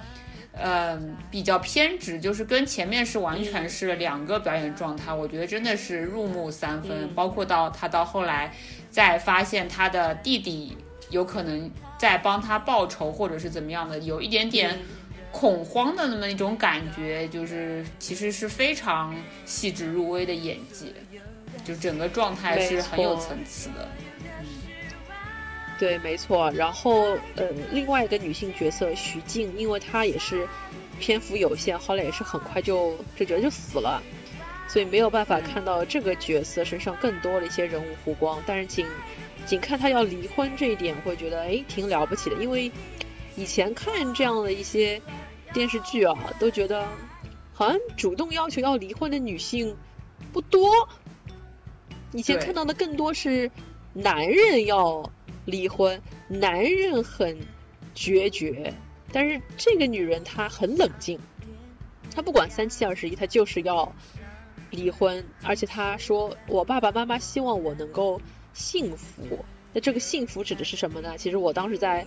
比较偏执，就是跟前面是完全是两个表演状态。我觉得真的是入木三分。包括到他到后来，再发现他的弟弟有可能在帮他报仇，或者是怎么样的，有一点点恐慌的那么一种感觉，就是其实是非常细致入微的演技。就整个状态是很有层次的，嗯，对，没错。然后，呃，另外一个女性角色徐静，因为她也是篇幅有限，后来也是很快就这角色就死了，所以没有办法看到这个角色身上更多的一些人物弧光。但是仅仅看她要离婚这一点，会觉得哎挺了不起的，因为以前看这样的一些电视剧啊，都觉得好像主动要求要离婚的女性不多。以前看到的更多是男人要离婚，男人很决绝。但是这个女人她很冷静，她不管三七二十一，她就是要离婚。而且她说：“我爸爸妈妈希望我能够幸福。”那这个幸福指的是什么呢？其实我当时在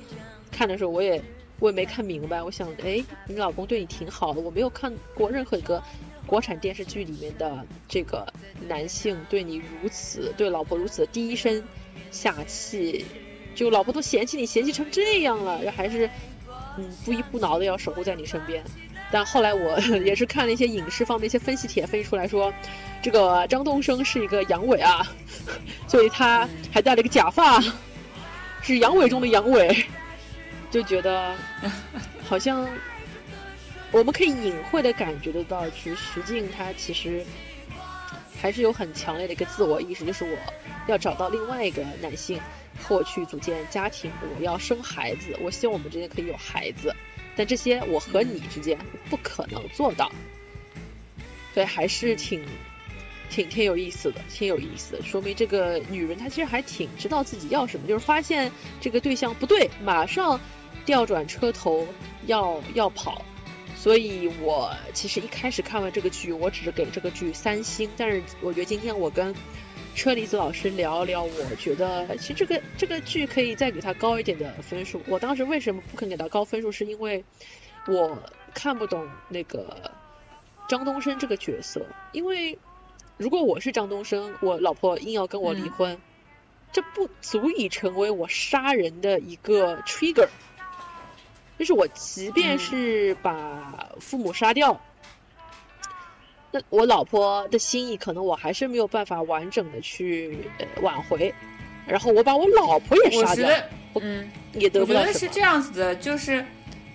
看的时候，我也我也没看明白。我想，哎，你老公对你挺好的，我没有看过任何一个国产电视剧里面的这个男性对你如此，对老婆如此的低声下气，就老婆都嫌弃你嫌弃成这样了，还是嗯不依不挠的要守护在你身边。但后来我 也是看了一些影视方面一些分析帖，分析出来说，这个张东升是一个阳痿啊，所以他还戴了一个假发，是阳痿中的阳痿，就觉得好像我们可以隐晦的感觉得到，其实徐静他其实还是有很强烈的一个自我意识，就是我要找到另外一个男性和我去组建家庭，我要生孩子，我希望我们之间可以有孩子。但这些我和你之间不可能做到，所以还是挺挺挺有意思的，挺有意思的。说明这个女人她其实还挺知道自己要什么，就是发现这个对象不对，马上调转车头要要跑。所以我其实一开始看完这个剧，我只是给这个剧三星，但是我觉得今天我跟。车厘子老师聊聊，我觉得其实这个这个剧可以再给他高一点的分数。我当时为什么不肯给他高分数，是因为我看不懂那个张东升这个角色。因为如果我是张东升，我老婆硬要跟我离婚，这不足以成为我杀人的一个 trigger。就是我即便是把父母杀掉。那我老婆的心意，可能我还是没有办法完整的去呃挽回，然后我把我老婆也杀掉，嗯，也得不到我觉得是这样子的，就是，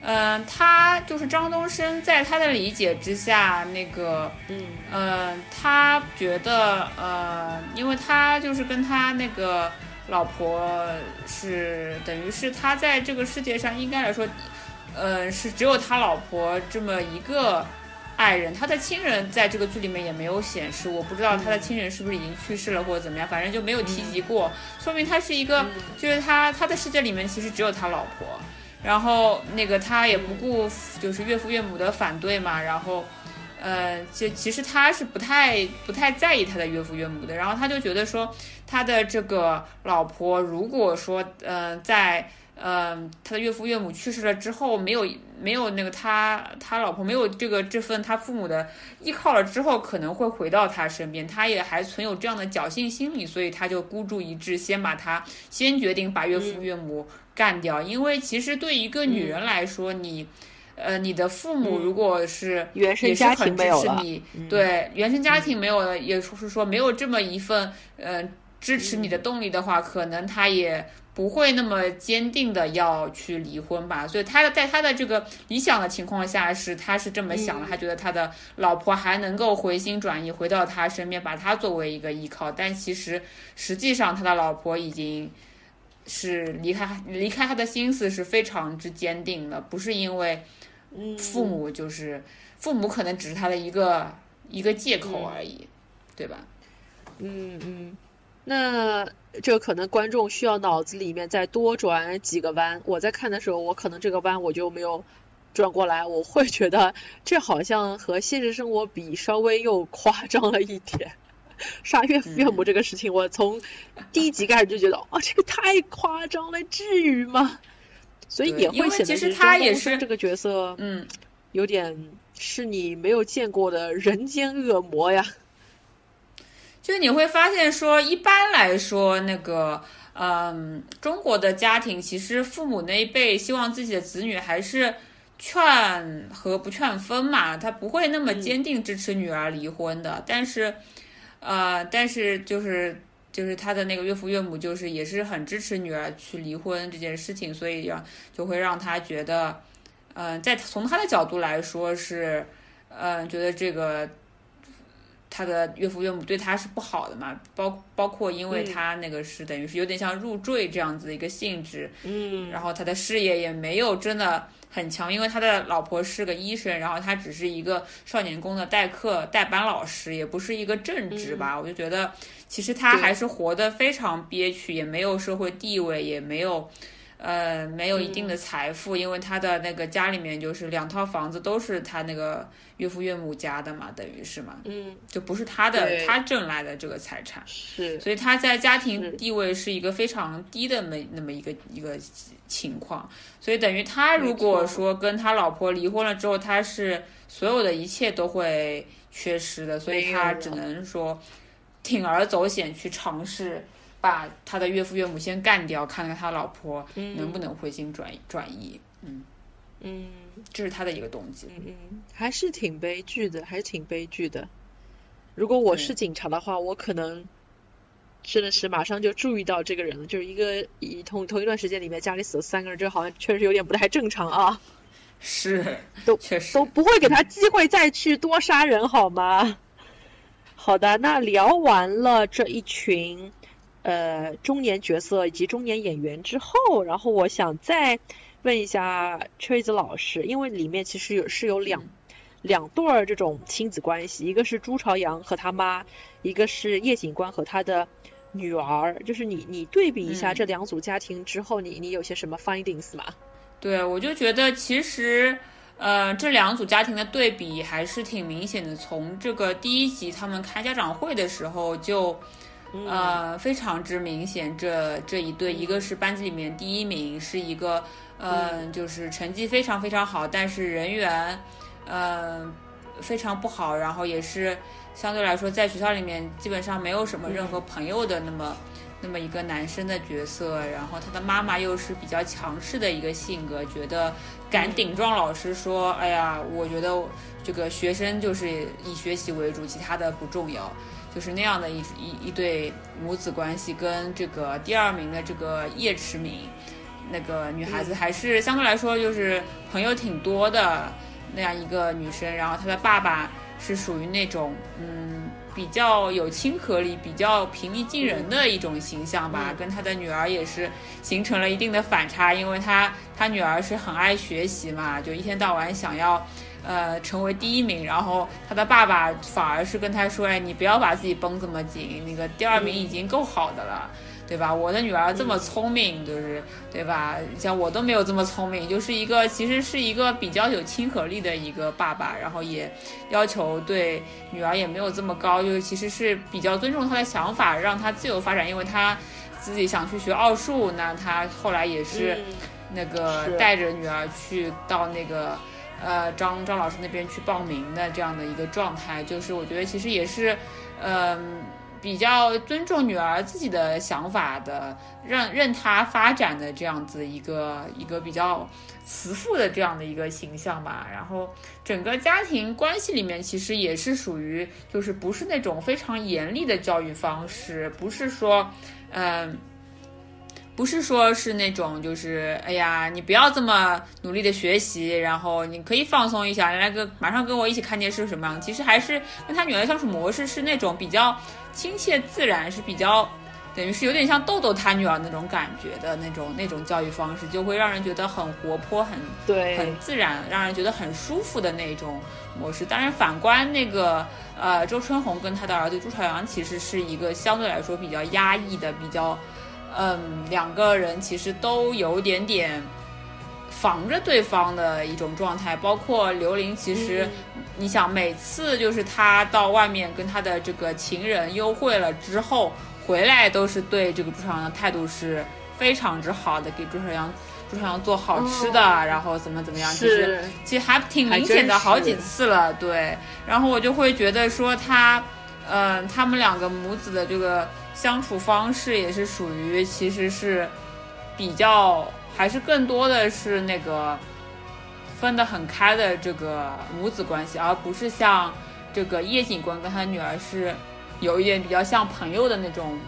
嗯，他就是张东升，在他的理解之下，那个，嗯，呃，他觉得，呃，因为他就是跟他那个老婆是，等于是他在这个世界上应该来说，呃，是只有他老婆这么一个。爱人，他的亲人在这个剧里面也没有显示，我不知道他的亲人是不是已经去世了或者怎么样，反正就没有提及过，说明他是一个，就是他他的世界里面其实只有他老婆，然后那个他也不顾就是岳父岳母的反对嘛，然后，呃，就其实他是不太不太在意他的岳父岳母的，然后他就觉得说他的这个老婆如果说呃在。嗯，他的岳父岳母去世了之后，没有没有那个他他老婆没有这个这份他父母的依靠了之后，可能会回到他身边，他也还存有这样的侥幸心理，所以他就孤注一掷，先把他先决定把岳父岳母干掉。因为其实对一个女人来说，你呃你的父母如果是原生家庭没有了，对原生家庭没有了，也就是说没有这么一份呃支持你的动力的话，可能他也。不会那么坚定的要去离婚吧？所以他的在他的这个理想的情况下是他是这么想的，他觉得他的老婆还能够回心转意回到他身边，把他作为一个依靠。但其实实际上他的老婆已经是离开离开他的心思是非常之坚定的，不是因为父母就是父母可能只是他的一个一个借口而已，对吧？嗯嗯。那这可能观众需要脑子里面再多转几个弯。我在看的时候，我可能这个弯我就没有转过来，我会觉得这好像和现实生活比稍微又夸张了一点。杀岳父岳母这个事情，我从第一集开始就觉得，哦，这个太夸张了，至于吗？所以也会显得张东升这个角色，嗯，有点是你没有见过的人间恶魔呀。就你会发现，说一般来说，那个，嗯，中国的家庭其实父母那一辈希望自己的子女还是劝和不劝分嘛，他不会那么坚定支持女儿离婚的。但是，呃，但是就是就是他的那个岳父岳母就是也是很支持女儿去离婚这件事情，所以让就会让他觉得，嗯，在从他的角度来说是，嗯，觉得这个。他的岳父岳母对他是不好的嘛，包包括因为他那个是等于是有点像入赘这样子的一个性质，嗯，然后他的事业也没有真的很强，因为他的老婆是个医生，然后他只是一个少年宫的代课代班老师，也不是一个正职吧，我就觉得其实他还是活得非常憋屈，也没有社会地位，也没有，呃，没有一定的财富，因为他的那个家里面就是两套房子都是他那个岳父岳母家的嘛，等于是嘛，嗯，就不是他的他挣来的这个财产，是，所以他在家庭地位是一个非常低的那那么一个一个情况，所以等于他如果说跟他老婆离婚了之后，他是所有的一切都会缺失的，所以他只能说铤而走险去尝试。把他的岳父岳母先干掉，看看他老婆能不能回心转意转意。嗯，嗯这是他的一个动机。嗯嗯，还是挺悲剧的，还是挺悲剧的。如果我是警察的话，我可能真的是马上就注意到这个人了，就是一个一同同一段时间里面家里死了三个人，这好像确实有点不太正常啊，是，都确实都不会给他机会再去多杀人好吗？好的，那聊完了这一群呃中年角色以及中年演员之后，然后我想再问一下崔子老师，因为里面其实有是有两、两对儿这种亲子关系，一个是朱朝阳和他妈，一个是叶警官和他的女儿，就是你你对比一下嗯这两组家庭之后，你你有些什么 findings 吗？对，我就觉得其实，呃，这两组家庭的对比还是挺明显的。从这个第一集他们开家长会的时候就，呃，非常之明显这这一对，一个是班级里面第一名，是一个，呃，就是成绩非常非常好，但是人缘，呃，非常不好，然后也是相对来说在学校里面基本上没有什么任何朋友的那么。那么一个男生的角色，然后他的妈妈又是比较强势的一个性格，觉得敢顶撞老师说：“哎呀，我觉得这个学生就是以学习为主，其他的不重要。”就是那样的一一一对母子关系，跟这个第二名的这个叶驰敏，那个女孩子还是相对来说就是朋友挺多的那样一个女生，然后她的爸爸是属于那种嗯。比较有亲和力、比较平易近人的一种形象吧，跟她的女儿也是形成了一定的反差，因为她她女儿是很爱学习嘛，就一天到晚想要呃成为第一名，然后他的爸爸反而是跟他说：“哎，你不要把自己绷这么紧，那个第二名已经够好的了。”对吧？我的女儿这么聪明，就是对吧？像我都没有这么聪明，就是一个其实是一个比较有亲和力的一个爸爸，然后也要求对女儿也没有这么高，就是其实是比较尊重她的想法，让她自由发展，因为她自己想去学奥数，那她后来也是嗯那个带着女儿去到那个呃张张老师那边去报名的这样的一个状态，就是我觉得其实也是嗯。比较尊重女儿自己的想法的，让任她发展的这样子一个一个比较慈父的这样的一个形象吧。然后整个家庭关系里面，其实也是属于就是不是那种非常严厉的教育方式，不是说嗯。不是说是那种，就是哎呀，你不要这么努力的学习，然后你可以放松一下，来个马上跟我一起看电视什么样？其实还是跟他女儿相处模式是那种比较亲切自然，是比较等于是有点像豆豆他女儿那种感觉的那种那种教育方式，就会让人觉得很活泼、很对很自然，让人觉得很舒服的那种模式。当然，反观那个呃周春红跟他的儿子朱朝阳，其实是一个相对来说比较压抑的、比较。嗯，两个人其实都有点点防着对方的一种状态，包括刘玲，其实、嗯、你想每次就是他到外面跟他的这个情人幽会了之后回来，都是对这个朱朝阳的态度是非常之好的，给朱朝阳朱朝阳做好吃的，哦、然后怎么怎么样，其实其实还挺明显的，好几次了，对。然后我就会觉得说他，嗯、呃，他们两个母子的这个。相处方式也是属于，其实是比较，还是更多的是那个分得很开的这个母子关系，而不是像这个叶警官跟他女儿是有一点比较像朋友的那种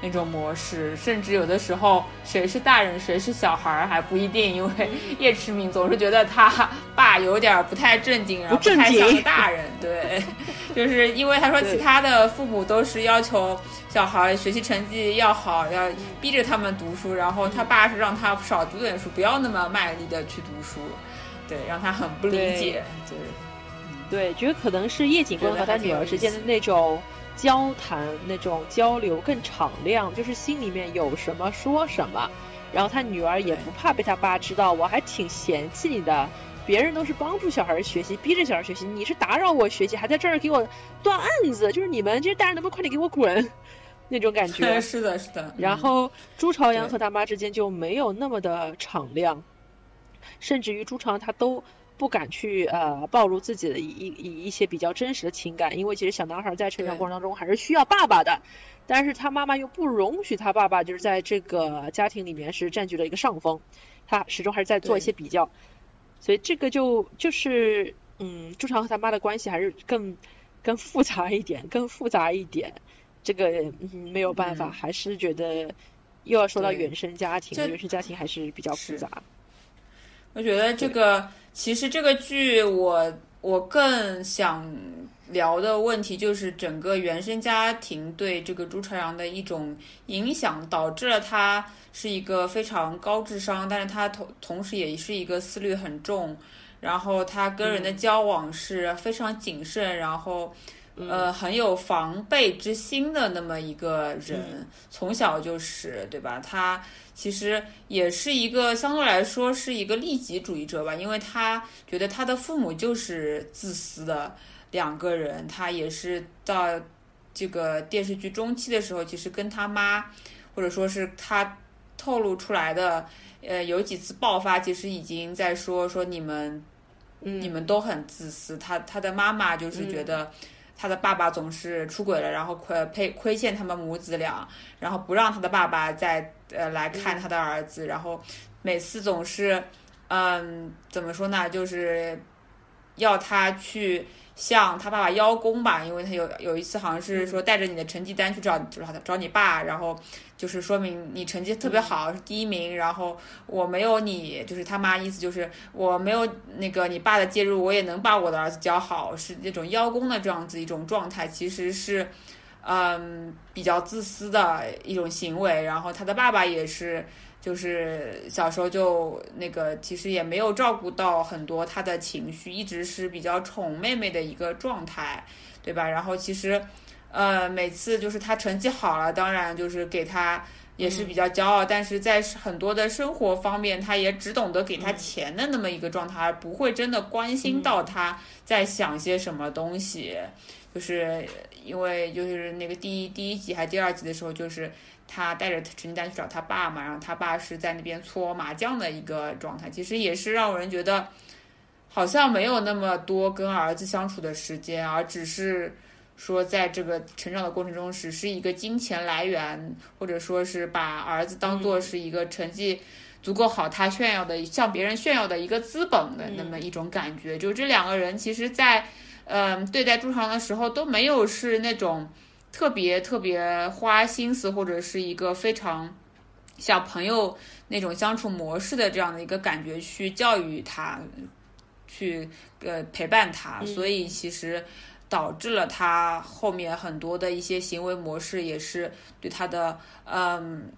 那种模式，甚至有的时候谁是大人谁是小孩还不一定，因为叶驰敏总是觉得他爸有点不太正经，然后不太像个大人，对，就是因为他说其他的父母都是要求。小孩学习成绩要好，要逼着他们读书，然后他爸是让他少读点书，不要那么卖力的去读书，对，让他很不理解，就是，对，觉得可能是叶警官和他女儿之间的那种交谈、那种交流更敞亮，就是心里面有什么说什么，然后他女儿也不怕被他爸知道，我还挺嫌弃你的。别人都是帮助小孩学习，逼着小孩学习，你是打扰我学习，还在这儿给我断案子，就是你们这些大人能不能快点给我滚？那种感觉。是的，是的。然后朱朝阳和他妈之间就没有那么的敞亮，甚至于朱朝阳他都不敢去呃暴露自己的一一一些比较真实的情感，因为其实小男孩在成长过程当中还是需要爸爸的，但是他妈妈又不容许他爸爸就是在这个家庭里面是占据了一个上风，他始终还是在做一些比较。所以这个就就是，嗯，朱常和他妈的关系还是更更复杂一点，更复杂一点。这个嗯没有办法，还是觉得又要说到原生家庭，原生家庭还是比较复杂。我觉得这个其实这个剧，我我更想聊的问题就是整个原生家庭对这个朱朝阳的一种影响，导致了他。是一个非常高智商，但是他同同时也是一个思虑很重，然后他跟人的交往是非常谨慎，然后呃很有防备之心的那么一个人，从小就是对吧？他其实也是一个相对来说是一个利己主义者吧，因为他觉得他的父母就是自私的两个人，他也是到这个电视剧中期的时候，其实跟他妈或者说是他。透露出来的，呃，有几次爆发，其实已经在说说你们，你们都很自私。他他的妈妈就是觉得他的爸爸总是出轨了，然后亏亏亏欠他们母子俩，然后不让他的爸爸再呃来看他的儿子，然后每次总是，嗯，怎么说呢，就是要他去。向他爸爸邀功吧，因为他有有一次好像是说带着你的成绩单去找找找你爸，然后就是说明你成绩特别好是第一名，然后我没有你，就是他妈意思就是我没有那个你爸的介入，我也能把我的儿子教好，是那种邀功的这样子一种状态，其实是嗯比较自私的一种行为，然后他的爸爸也是。就是小时候就那个，其实也没有照顾到很多他的情绪，一直是比较宠妹妹的一个状态，对吧？然后其实，呃，每次就是他成绩好了，当然就是给他也是比较骄傲，但是在很多的生活方面，他也只懂得给他钱的那么一个状态，而不会真的关心到他在想些什么东西。就是因为就是那个第一第一集还第二集的时候，就是。他带着成绩单去找他爸嘛，然后他爸是在那边搓麻将的一个状态，其实也是让人觉得好像没有那么多跟儿子相处的时间，而只是说在这个成长的过程中，只是一个金钱来源，或者说是把儿子当做是一个成绩足够好，他炫耀的向别人炫耀的一个资本的那么一种感觉。就这两个人，其实，在嗯对待朱常的时候都没有是那种。特别特别花心思，或者是一个非常像朋友那种相处模式的这样的一个感觉去教育他，去呃陪伴他，所以其实导致了他后面很多的一些行为模式也是对他的嗯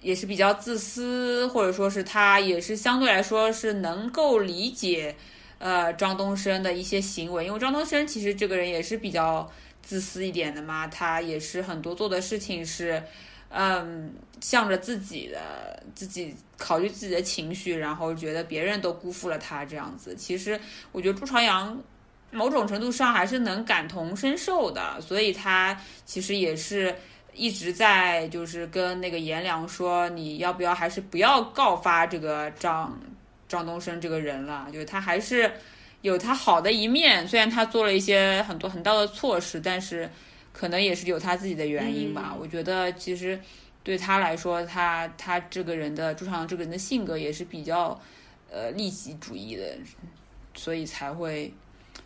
也是比较自私，或者说是他也是相对来说是能够理解呃张东升的一些行为，因为张东升其实这个人也是比较。自私一点的嘛，他也是很多做的事情是，嗯，向着自己的，自己考虑自己的情绪，然后觉得别人都辜负了他这样子。其实我觉得朱朝阳某种程度上还是能感同身受的，所以他其实也是一直在就是跟那个颜良说，你要不要还是不要告发这个张张东升这个人了，就是他还是。有他好的一面，虽然他做了一些很多很大的错事，但是可能也是有他自己的原因吧。我觉得其实对他来说，他他这个人的朱朝阳这个人的性格也是比较呃利己主义的，所以才会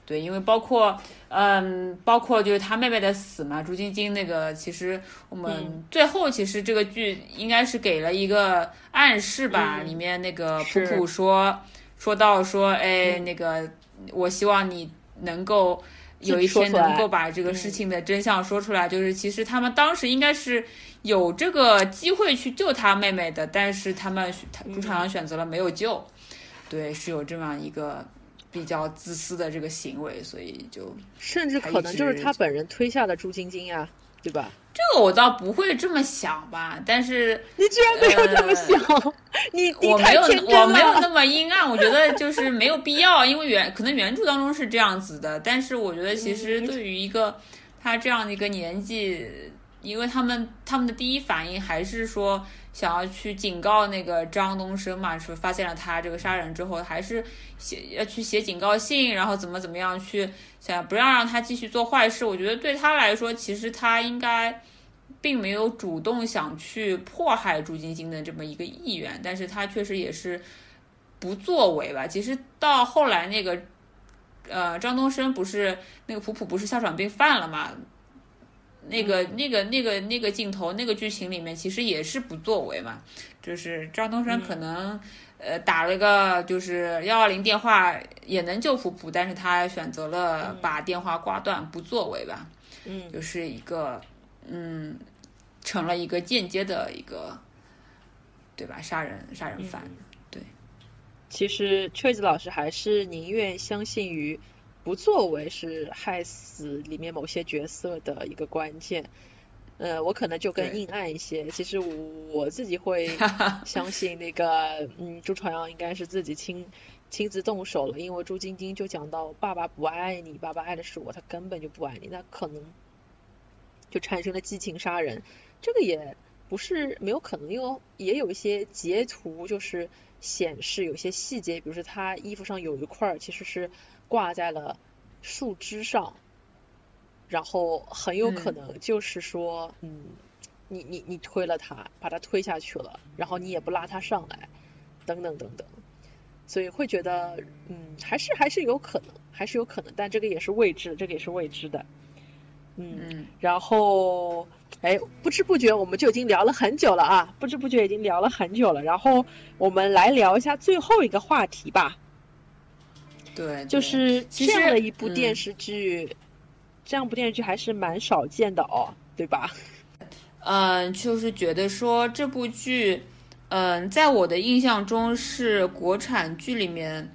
对，因为包括嗯，包括就是他妹妹的死嘛，朱晶晶那个，其实我们最后其实这个剧应该是给了一个暗示吧，里面那个普普说说到说，哎，那个。我希望你能够有一天能够把这个事情的真相说出来。就是其实他们当时应该是有这个机会去救他妹妹的，但是他们朱朝阳选择了没有救。对，是有这么样一个比较自私的这个行为，所以就甚至可能就是他本人推下的朱晶晶呀。对吧？这个我倒不会这么想吧，但是你居然没有这么想，你我没有我没有那么阴暗，我觉得就是没有必要，因为原可能原著当中是这样子的，但是我觉得其实对于一个他这样的一个年纪，因为他们他们的第一反应还是说。想要去警告那个张东升嘛，是发现了他这个杀人之后，还是写要去写警告信，然后怎么怎么样去想不要让他继续做坏事。我觉得对他来说，其实他应该并没有主动想去迫害朱晶晶的这么一个意愿，但是他确实也是不作为吧。其实到后来那个呃张东升不是那个普普不是哮喘病犯了嘛？那个、那个、那个、那个镜头，那个剧情里面其实也是不作为嘛，就是张东升可能呃打了个就是幺二零电话也能救普普，但是他选择了把电话挂断，不作为吧，嗯，就是一个嗯成了一个间接的一个对吧？杀人杀人犯，对，其实雀子老师还是宁愿相信于。不作为是害死里面某些角色的一个关键，呃，我可能就更硬暗一些。其实我自己会 相信那个，嗯，朱朝阳应该是自己亲亲自动手了，因为朱晶晶就讲到爸爸不爱你，爸爸爱的是我，他根本就不爱你，那可能就产生了激情杀人。这个也不是没有可能，因为也有一些截图就是显示有些细节，比如说他衣服上有一块其实是。挂在了树枝上，然后很有可能就是说，嗯，你你你推了他，把他推下去了，然后你也不拉他上来，等等等等，所以会觉得，嗯，还是还是有可能，还是有可能，但这个也是未知，这个也是未知的，嗯，然后，哎，不知不觉我们就已经聊了很久了啊，不知不觉已经聊了很久了，然后我们来聊一下最后一个话题吧。对，就是这样的一部电视剧，这样部电视剧还是蛮少见的哦，对吧？嗯，就是觉得说这部剧，嗯，在我的印象中是国产剧里面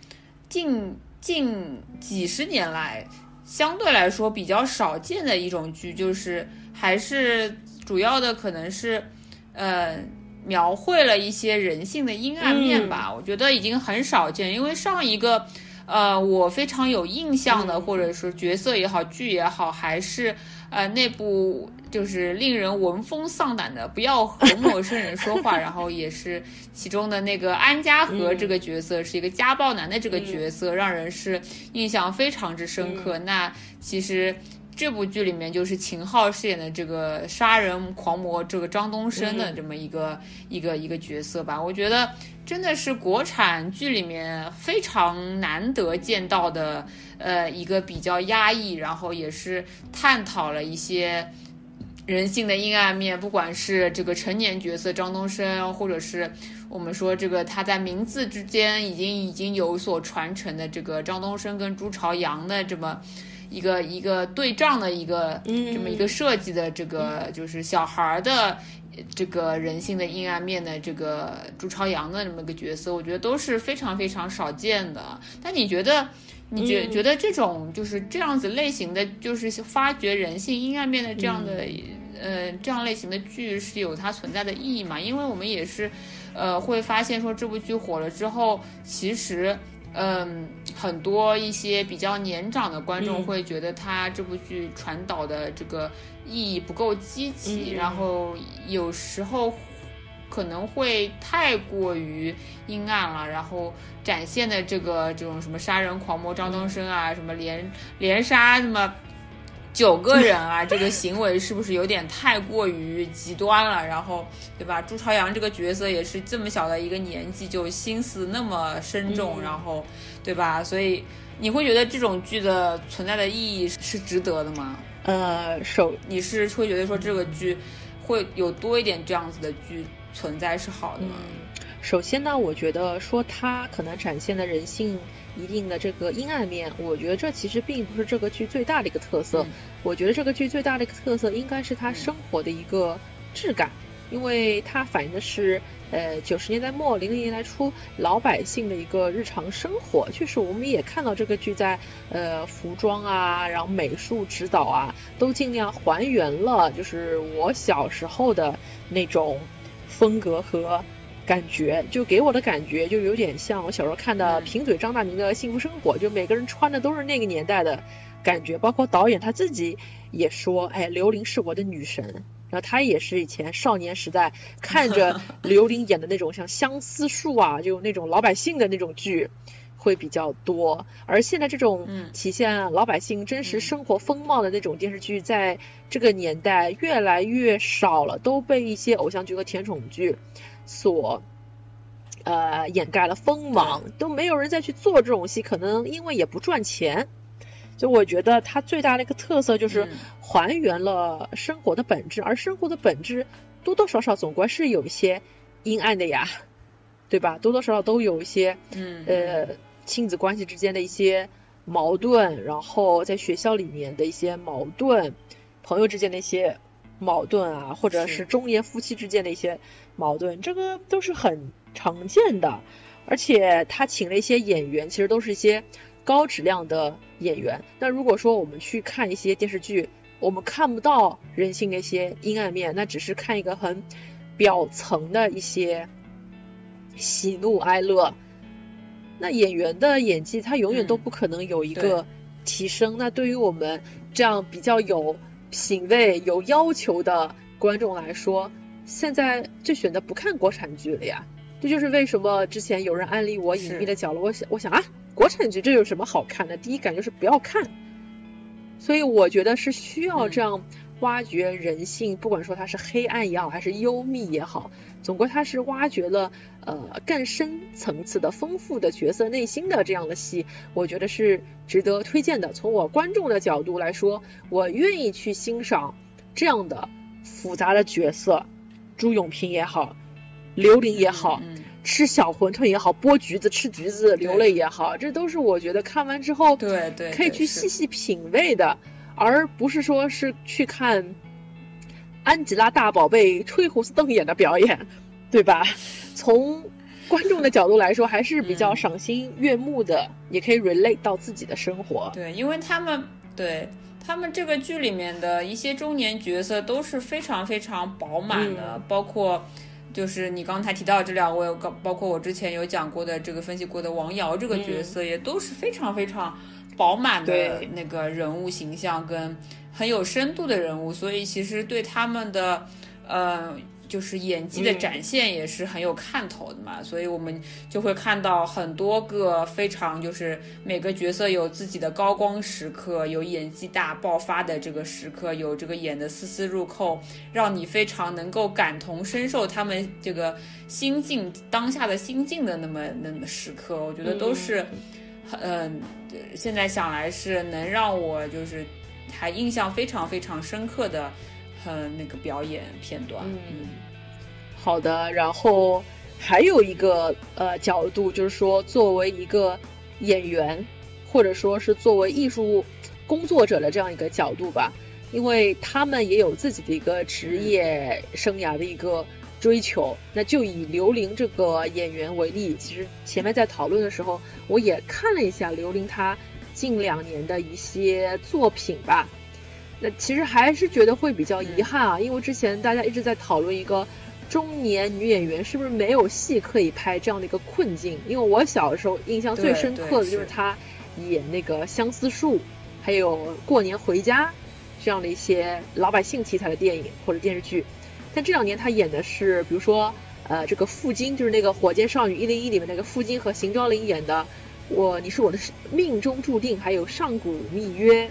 近近几十年来相对来说比较少见的一种剧，就是还是主要的可能是，嗯，描绘了一些人性的阴暗面吧。我觉得已经很少见，因为上一个。呃，我非常有印象的，或者是角色也好，剧也好，还是呃那部就是令人闻风丧胆的，不要和陌生人说话。然后也是其中的那个安家和这个角色是一个家暴男的这个角色，让人是印象非常之深刻。那其实这部剧里面就是秦昊饰演的这个杀人狂魔这个张东升的这么一个一个一个角色吧，我觉得。真的是国产剧里面非常难得见到的，呃，一个比较压抑，然后也是探讨了一些人性的阴暗面。不管是这个成年角色张东升，或者是我们说这个他在名字之间已经已经有所传承的这个张东升跟朱朝阳的这么一个一个对仗的一个这么一个设计的这个就是小孩的。这个人性的阴暗面的这个朱朝阳的这么个角色，我觉得都是非常非常少见的。但你觉得，你觉觉得这种就是这样子类型的，就是发掘人性阴暗面的这样的，呃，这样类型的剧是有它存在的意义吗？因为我们也是，呃，会发现说这部剧火了之后，其实。嗯，很多一些比较年长的观众会觉得他这部剧传导的这个意义不够积极，然后有时候可能会太过于阴暗了，然后展现的这个这种什么杀人狂魔张东升啊，什么连连杀什么。九个人啊，这个行为是不是有点太过于极端了？然后，对吧？朱朝阳这个角色也是这么小的一个年纪就心思那么深重，然后，对吧？所以你会觉得这种剧的存在的意义是值得的吗？呃，首你是会觉得说这个剧会有多一点这样子的剧存在是好的吗？首先呢，我觉得说它可能展现的人性。一定的这个阴暗面，我觉得这其实并不是这个剧最大的一个特色。我觉得这个剧最大的一个特色应该是它生活的一个质感，因为它反映的是呃九十年代末零零年代初老百姓的一个日常生活。确实，我们也看到这个剧在呃服装啊，然后美术指导啊，都尽量还原了就是我小时候的那种风格和感觉。就给我的感觉就有点像我小时候看的贫嘴张大民的《幸福生活》，就每个人穿的都是那个年代的。感觉包括导演他自己也说，哎，刘玲是我的女神。然后他也是以前少年时代看着 刘玲演的那种像相思树啊，就那种老百姓的那种剧会比较多。而现在这种体现老百姓真实生活风貌的那种电视剧，在这个年代越来越少了，都被一些偶像剧和甜宠剧所呃掩盖了锋芒，都没有人再去做这种戏，可能因为也不赚钱。就我觉得它最大的一个特色就是还原了生活的本质，而生活的本质多多少少总归是有一些阴暗的呀，对吧？多多少少都有一些，嗯，呃，亲子关系之间的一些矛盾，然后在学校里面的一些矛盾，朋友之间的一些矛盾啊，或者是中年夫妻之间的一些矛盾，这个都是很常见的。而且他请了一些演员，其实都是一些。高质量的演员。那如果说我们去看一些电视剧，我们看不到人性的一些阴暗面，那只是看一个很表层的一些喜怒哀乐。那演员的演技，他永远都不可能有一个提升。那对于我们这样比较有品味、有要求的观众来说，现在就选择不看国产剧了呀。这就是为什么之前有人安利我《隐秘的角落》，我想，我想啊。国产剧这有什么好看的？第一感觉是不要看，所以我觉得是需要这样挖掘人性，不管说它是黑暗也好，还是幽密也好，总归它是挖掘了呃更深层次的丰富的角色内心的这样的戏，我觉得是值得推荐的。从我观众的角度来说，我愿意去欣赏这样的复杂的角色，朱永平也好，刘玲也好。吃小馄饨也好，剥橘子吃橘子流泪也好，这都是我觉得看完之后，对对，可以去细细品味的，而不是说是去看安吉拉大宝贝吹胡子瞪眼的表演，对吧？从观众的角度来说，还是比较赏心悦目的，也可以 relate 到自己的生活。对，因为他们对他们这个剧里面的一些中年角色都是非常非常饱满的，包括。就是你刚才提到这两位，包括我之前有讲过的这个分析过的王瑶这个角色，也都是非常非常饱满的那个人物形象跟很有深度的人物，所以其实对他们的，呃。就是演技的展现也是很有看头的嘛，所以我们就会看到很多个非常就是每个角色有自己的高光时刻，有演技大爆发的这个时刻，有这个演的丝丝入扣，让你非常能够感同身受他们这个心境当下的心境的那么那么时刻，我觉得都是，嗯，现在想来是能让我就是还印象非常非常深刻的，很那个表演片段，嗯。好的，然后还有一个呃角度，就是说作为一个演员，或者说是作为艺术工作者的这样一个角度吧，因为他们也有自己的一个职业生涯的一个追求。那就以刘玲这个演员为例，其实前面在讨论的时候，我也看了一下刘玲她近两年的一些作品吧。那其实还是觉得会比较遗憾啊，因为之前大家一直在讨论一个。中年女演员是不是没有戏可以拍这样的一个困境？因为我小时候印象最深刻的就是她演那个《相思树》，还有《过年回家》这样的一些老百姓题材的电影或者电视剧。但这两年她演的是，比如说呃这个傅菁，就是那个《火箭少女一零一》里面那个傅菁和邢昭林演的《我你是我的命中注定》，还有《上古密约》，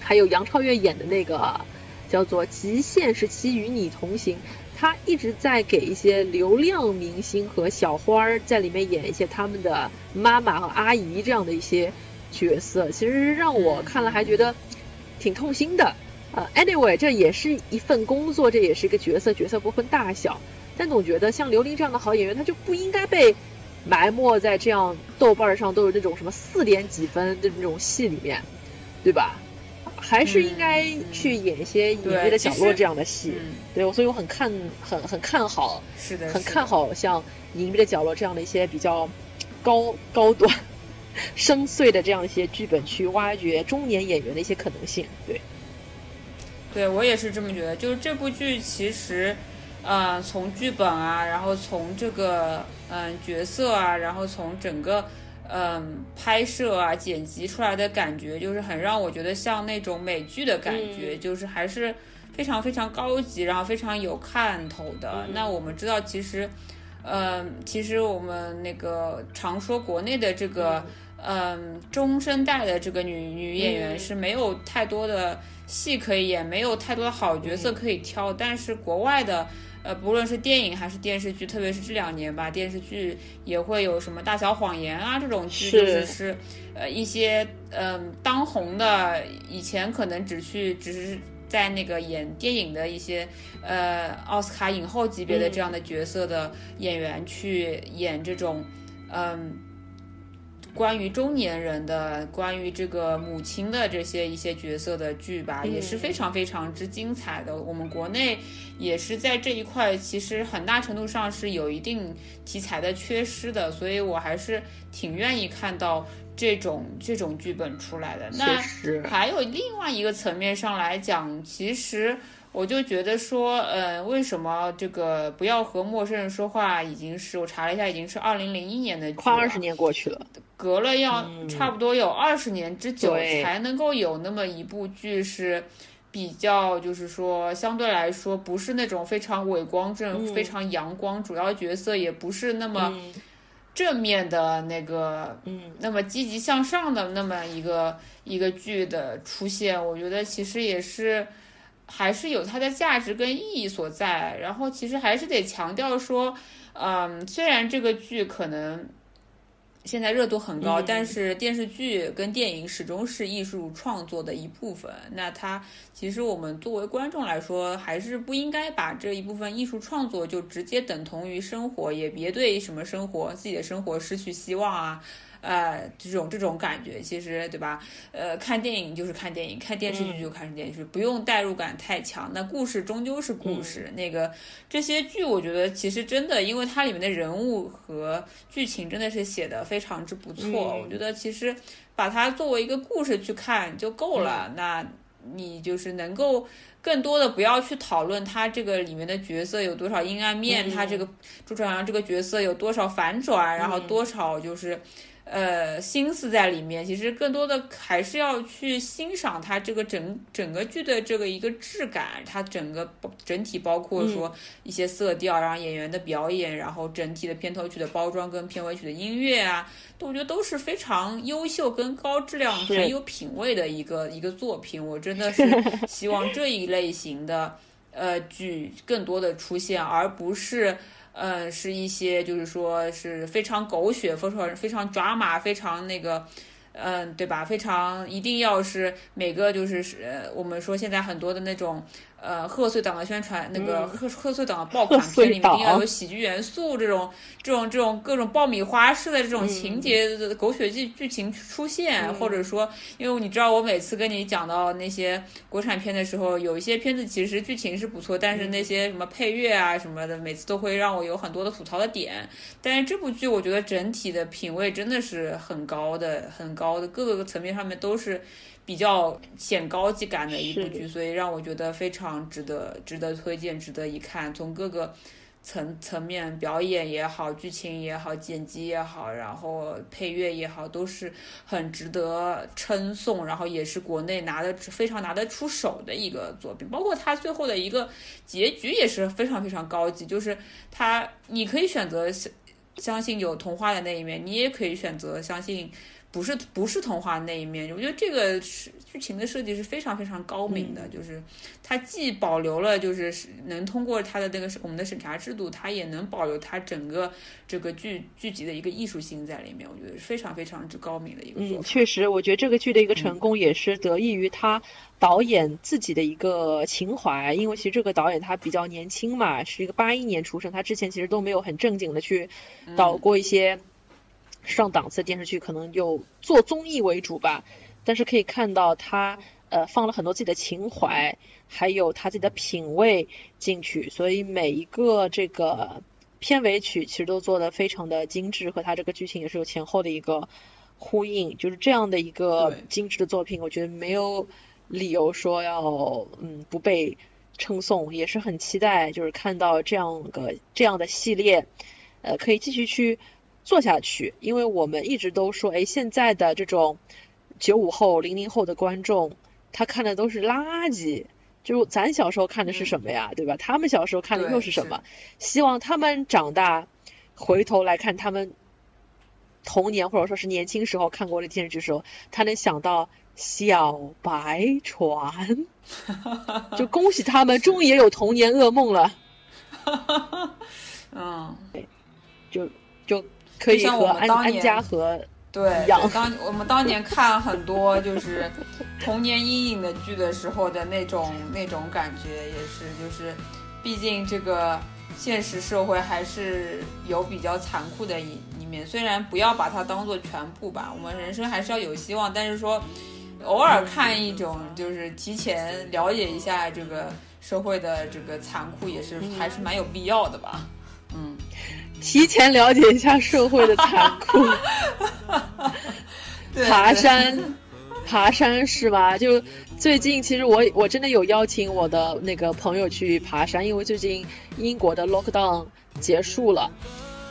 还有杨超越演的那个叫做《极限时期与你同行》。他一直在给一些流量明星和小花儿在里面演一些他们的妈妈和阿姨这样的一些角色，其实让我看了还觉得挺痛心的。呃，anyway，这也是一份工作，这也是一个角色，角色不分大小。但总觉得像刘琳这样的好演员，他就不应该被埋没在这样豆瓣上都有那种什么四点几分的那种戏里面，对吧？还是应该去演一些隐秘的角落这样的戏。对，所以我很看很很看好，是的，很看好像隐秘的角落这样的一些比较高高端、深邃的这样一些剧本，去挖掘中年演员的一些可能性。对，对我也是这么觉得。就是这部剧其实，呃，从剧本啊，然后从这个嗯角色啊，然后从整个。嗯，拍摄啊，剪辑出来的感觉就是很让我觉得像那种美剧的感觉，就是还是非常非常高级，然后非常有看头的。那我们知道，其实，嗯，其实我们那个常说国内的这个，嗯，中生代的这个女女演员是没有太多的戏可以演，没有太多的好角色可以挑，但是国外的。呃，不论是电影还是电视剧，特别是这两年吧，电视剧也会有什么《大小谎言》啊这种剧，就是是呃一些嗯当红的，以前可能只去只是在那个演电影的一些呃奥斯卡影后级别的这样的角色的演员去演这种嗯。关于中年人的，关于这个母亲的这些一些角色的剧吧，也是非常非常之精彩的。我们国内也是在这一块，其实很大程度上是有一定题材的缺失的，所以我还是挺愿意看到这种这种剧本出来的。那还有另外一个层面上来讲，其实。我就觉得说，呃，为什么这个不要和陌生人说话，已经是我查了一下，已经是二零零一年的剧快二十年过去了，隔了要差不多有二十年之久，才能够有那么一部剧是比较，就是说相对来说不是那种非常伟光正、非常阳光，主要角色也不是那么正面的那个，嗯，那么积极向上的那么一个一个剧的出现，我觉得其实也是。还是有它的价值跟意义所在，然后其实还是得强调说，嗯，虽然这个剧可能现在热度很高，但是电视剧跟电影始终是艺术创作的一部分。那它其实我们作为观众来说，还是不应该把这一部分艺术创作就直接等同于生活，也别对什么生活自己的生活失去希望啊。呃，这种这种感觉，其实对吧？呃，看电影就是看电影，看电视剧就看电视剧，不用代入感太强。那故事终究是故事。那个这些剧，我觉得其实真的，因为它里面的人物和剧情真的是写的非常之不错。我觉得其实把它作为一个故事去看就够了。那你就是能够更多的不要去讨论它这个里面的角色有多少阴暗面，它这个朱朝阳这个角色有多少反转，然后多少就是。呃，心思在里面，其实更多的还是要去欣赏它这个整整个剧的这个一个质感，它整个整体包括说一些色调，然后演员的表演，然后整体的片头曲的包装跟片尾曲的音乐啊，都我觉得都是非常优秀跟高质量、很有品位的一个一个作品。我真的是 希望这一类型的呃剧更多的出现，而不是。嗯，是一些就是说是非常狗血，非常非常抓马，非常那个，嗯，对吧？非常一定要是每个就是是我们说现在很多的那种。呃，贺岁档的宣传，那个贺贺岁档的爆款片里面一定要有喜剧元素，这种这种这种各种爆米花式的这种情节的狗血剧剧情出现，或者说，因为你知道我每次跟你讲到那些国产片的时候，有一些片子其实剧情是不错，但是那些什么配乐啊什么的，每次都会让我有很多的吐槽的点。但是这部剧我觉得整体的品味真的是很高的，很高的，各个层面上面都是。比较显高级感的一部剧，所以让我觉得非常值得、值得推荐、值得一看。从各个层层面，表演也好，剧情也好，剪辑也好，然后配乐也好，都是很值得称颂。然后也是国内拿的非常拿得出手的一个作品。包括它最后的一个结局也是非常非常高级，就是它你可以选择相信有童话的那一面，你也可以选择相信。不是不是童话那一面，我觉得这个是剧情的设计是非常非常高明的，就是它既保留了就是能通过它的那个我们的审查制度，它也能保留它整个这个剧剧集的一个艺术性在里面，我觉得是非常非常之高明的一个。嗯，确实，我觉得这个剧的一个成功也是得益于他导演自己的一个情怀，因为其实这个导演他比较年轻嘛，是一个八一年出生，他之前其实都没有很正经的去导过一些。上档次电视剧可能就做综艺为主吧，但是可以看到他呃放了很多自己的情怀，还有他自己的品味进去，所以每一个这个片尾曲其实都做的非常的精致，和他这个剧情也是有前后的一个呼应，就是这样的一个精致的作品，我觉得没有理由说要嗯不被称颂，也是很期待就是看到这样个这样的系列，呃可以继续去做下去，因为我们一直都说，哎，现在的这种九五后、零零后的观众，他看的都是垃圾。就咱小时候看的是什么呀，对吧？他们小时候看的又是什么？希望他们长大回头来看他们童年或者说是年轻时候看过的电视剧时候，他能想到小白船，就恭喜他们终于也有童年噩梦了，嗯，就就可以就像我和安安们当年家和对，一样对当 我们当年看很多就是童年阴影的剧的时候的那种那种感觉，也是就是，毕竟这个现实社会还是有比较残酷的一一面，虽然不要把它当做全部吧，我们人生还是要有希望，但是说偶尔看一种就是提前了解一下这个社会的这个残酷，也是还是蛮有必要的吧，嗯。提前了解一下社会的残酷。对爬山，爬山是吧？就最近其实我我真的有邀请我的那个朋友去爬山，因为最近英国的 lockdown 结束了。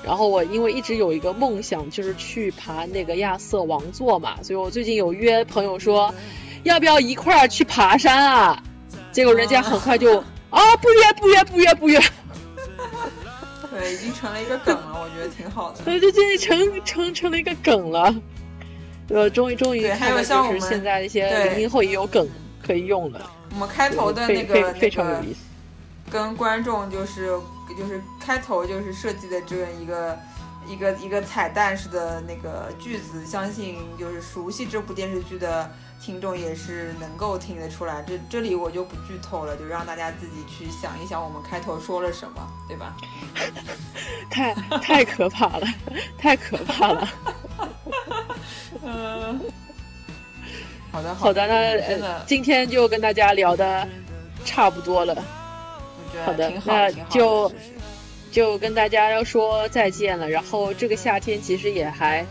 然后我因为一直有一个梦想，就是去爬那个亚瑟王座嘛，所以我最近有约朋友说，要不要一块儿去爬山啊？结果人家很快就 啊不约不约不约不约，对，已经成了一个梗了，我觉得挺好的。所以就这成成成了一个梗了。呃，终于终于对还有看到就是像我们现在一些对零零后也有梗可以用了。我们开头的非非那个那个非常有意思。跟观众就是就是开头就是设计的这样一个一个一个彩蛋式的那个句子，相信就是熟悉这部电视剧的听众也是能够听得出来。这这里我就不剧透了，就让大家自己去想一想我们开头说了什么，对吧？太太可怕了，太可怕了。嗯，好的好的，那呃，今天就跟大家聊的差不多了，好的那就就跟大家要说再见了。然后这个夏天其实也还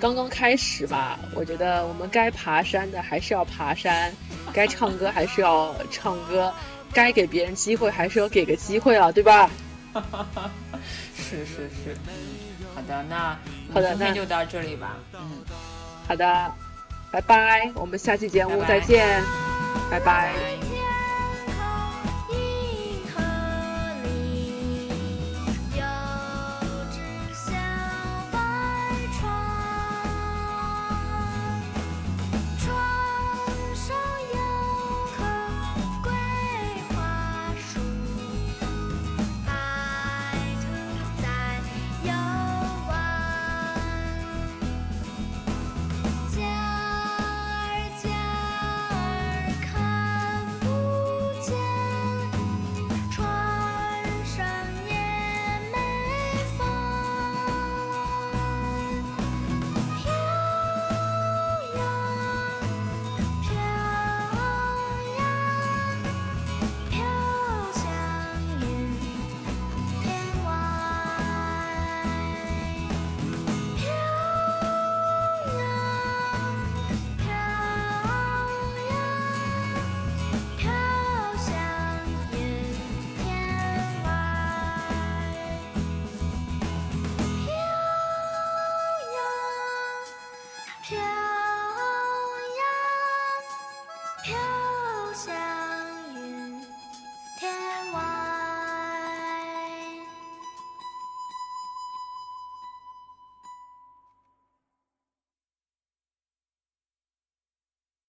刚刚开始吧，我觉得我们该爬山的还是要爬山，该唱歌还是要唱歌，该给别人机会还是要给个机会啊，对吧？是 是是，嗯，好的，那好的那们今天就到这里吧，嗯，好的，拜拜，我们下期节目再见，拜拜。拜拜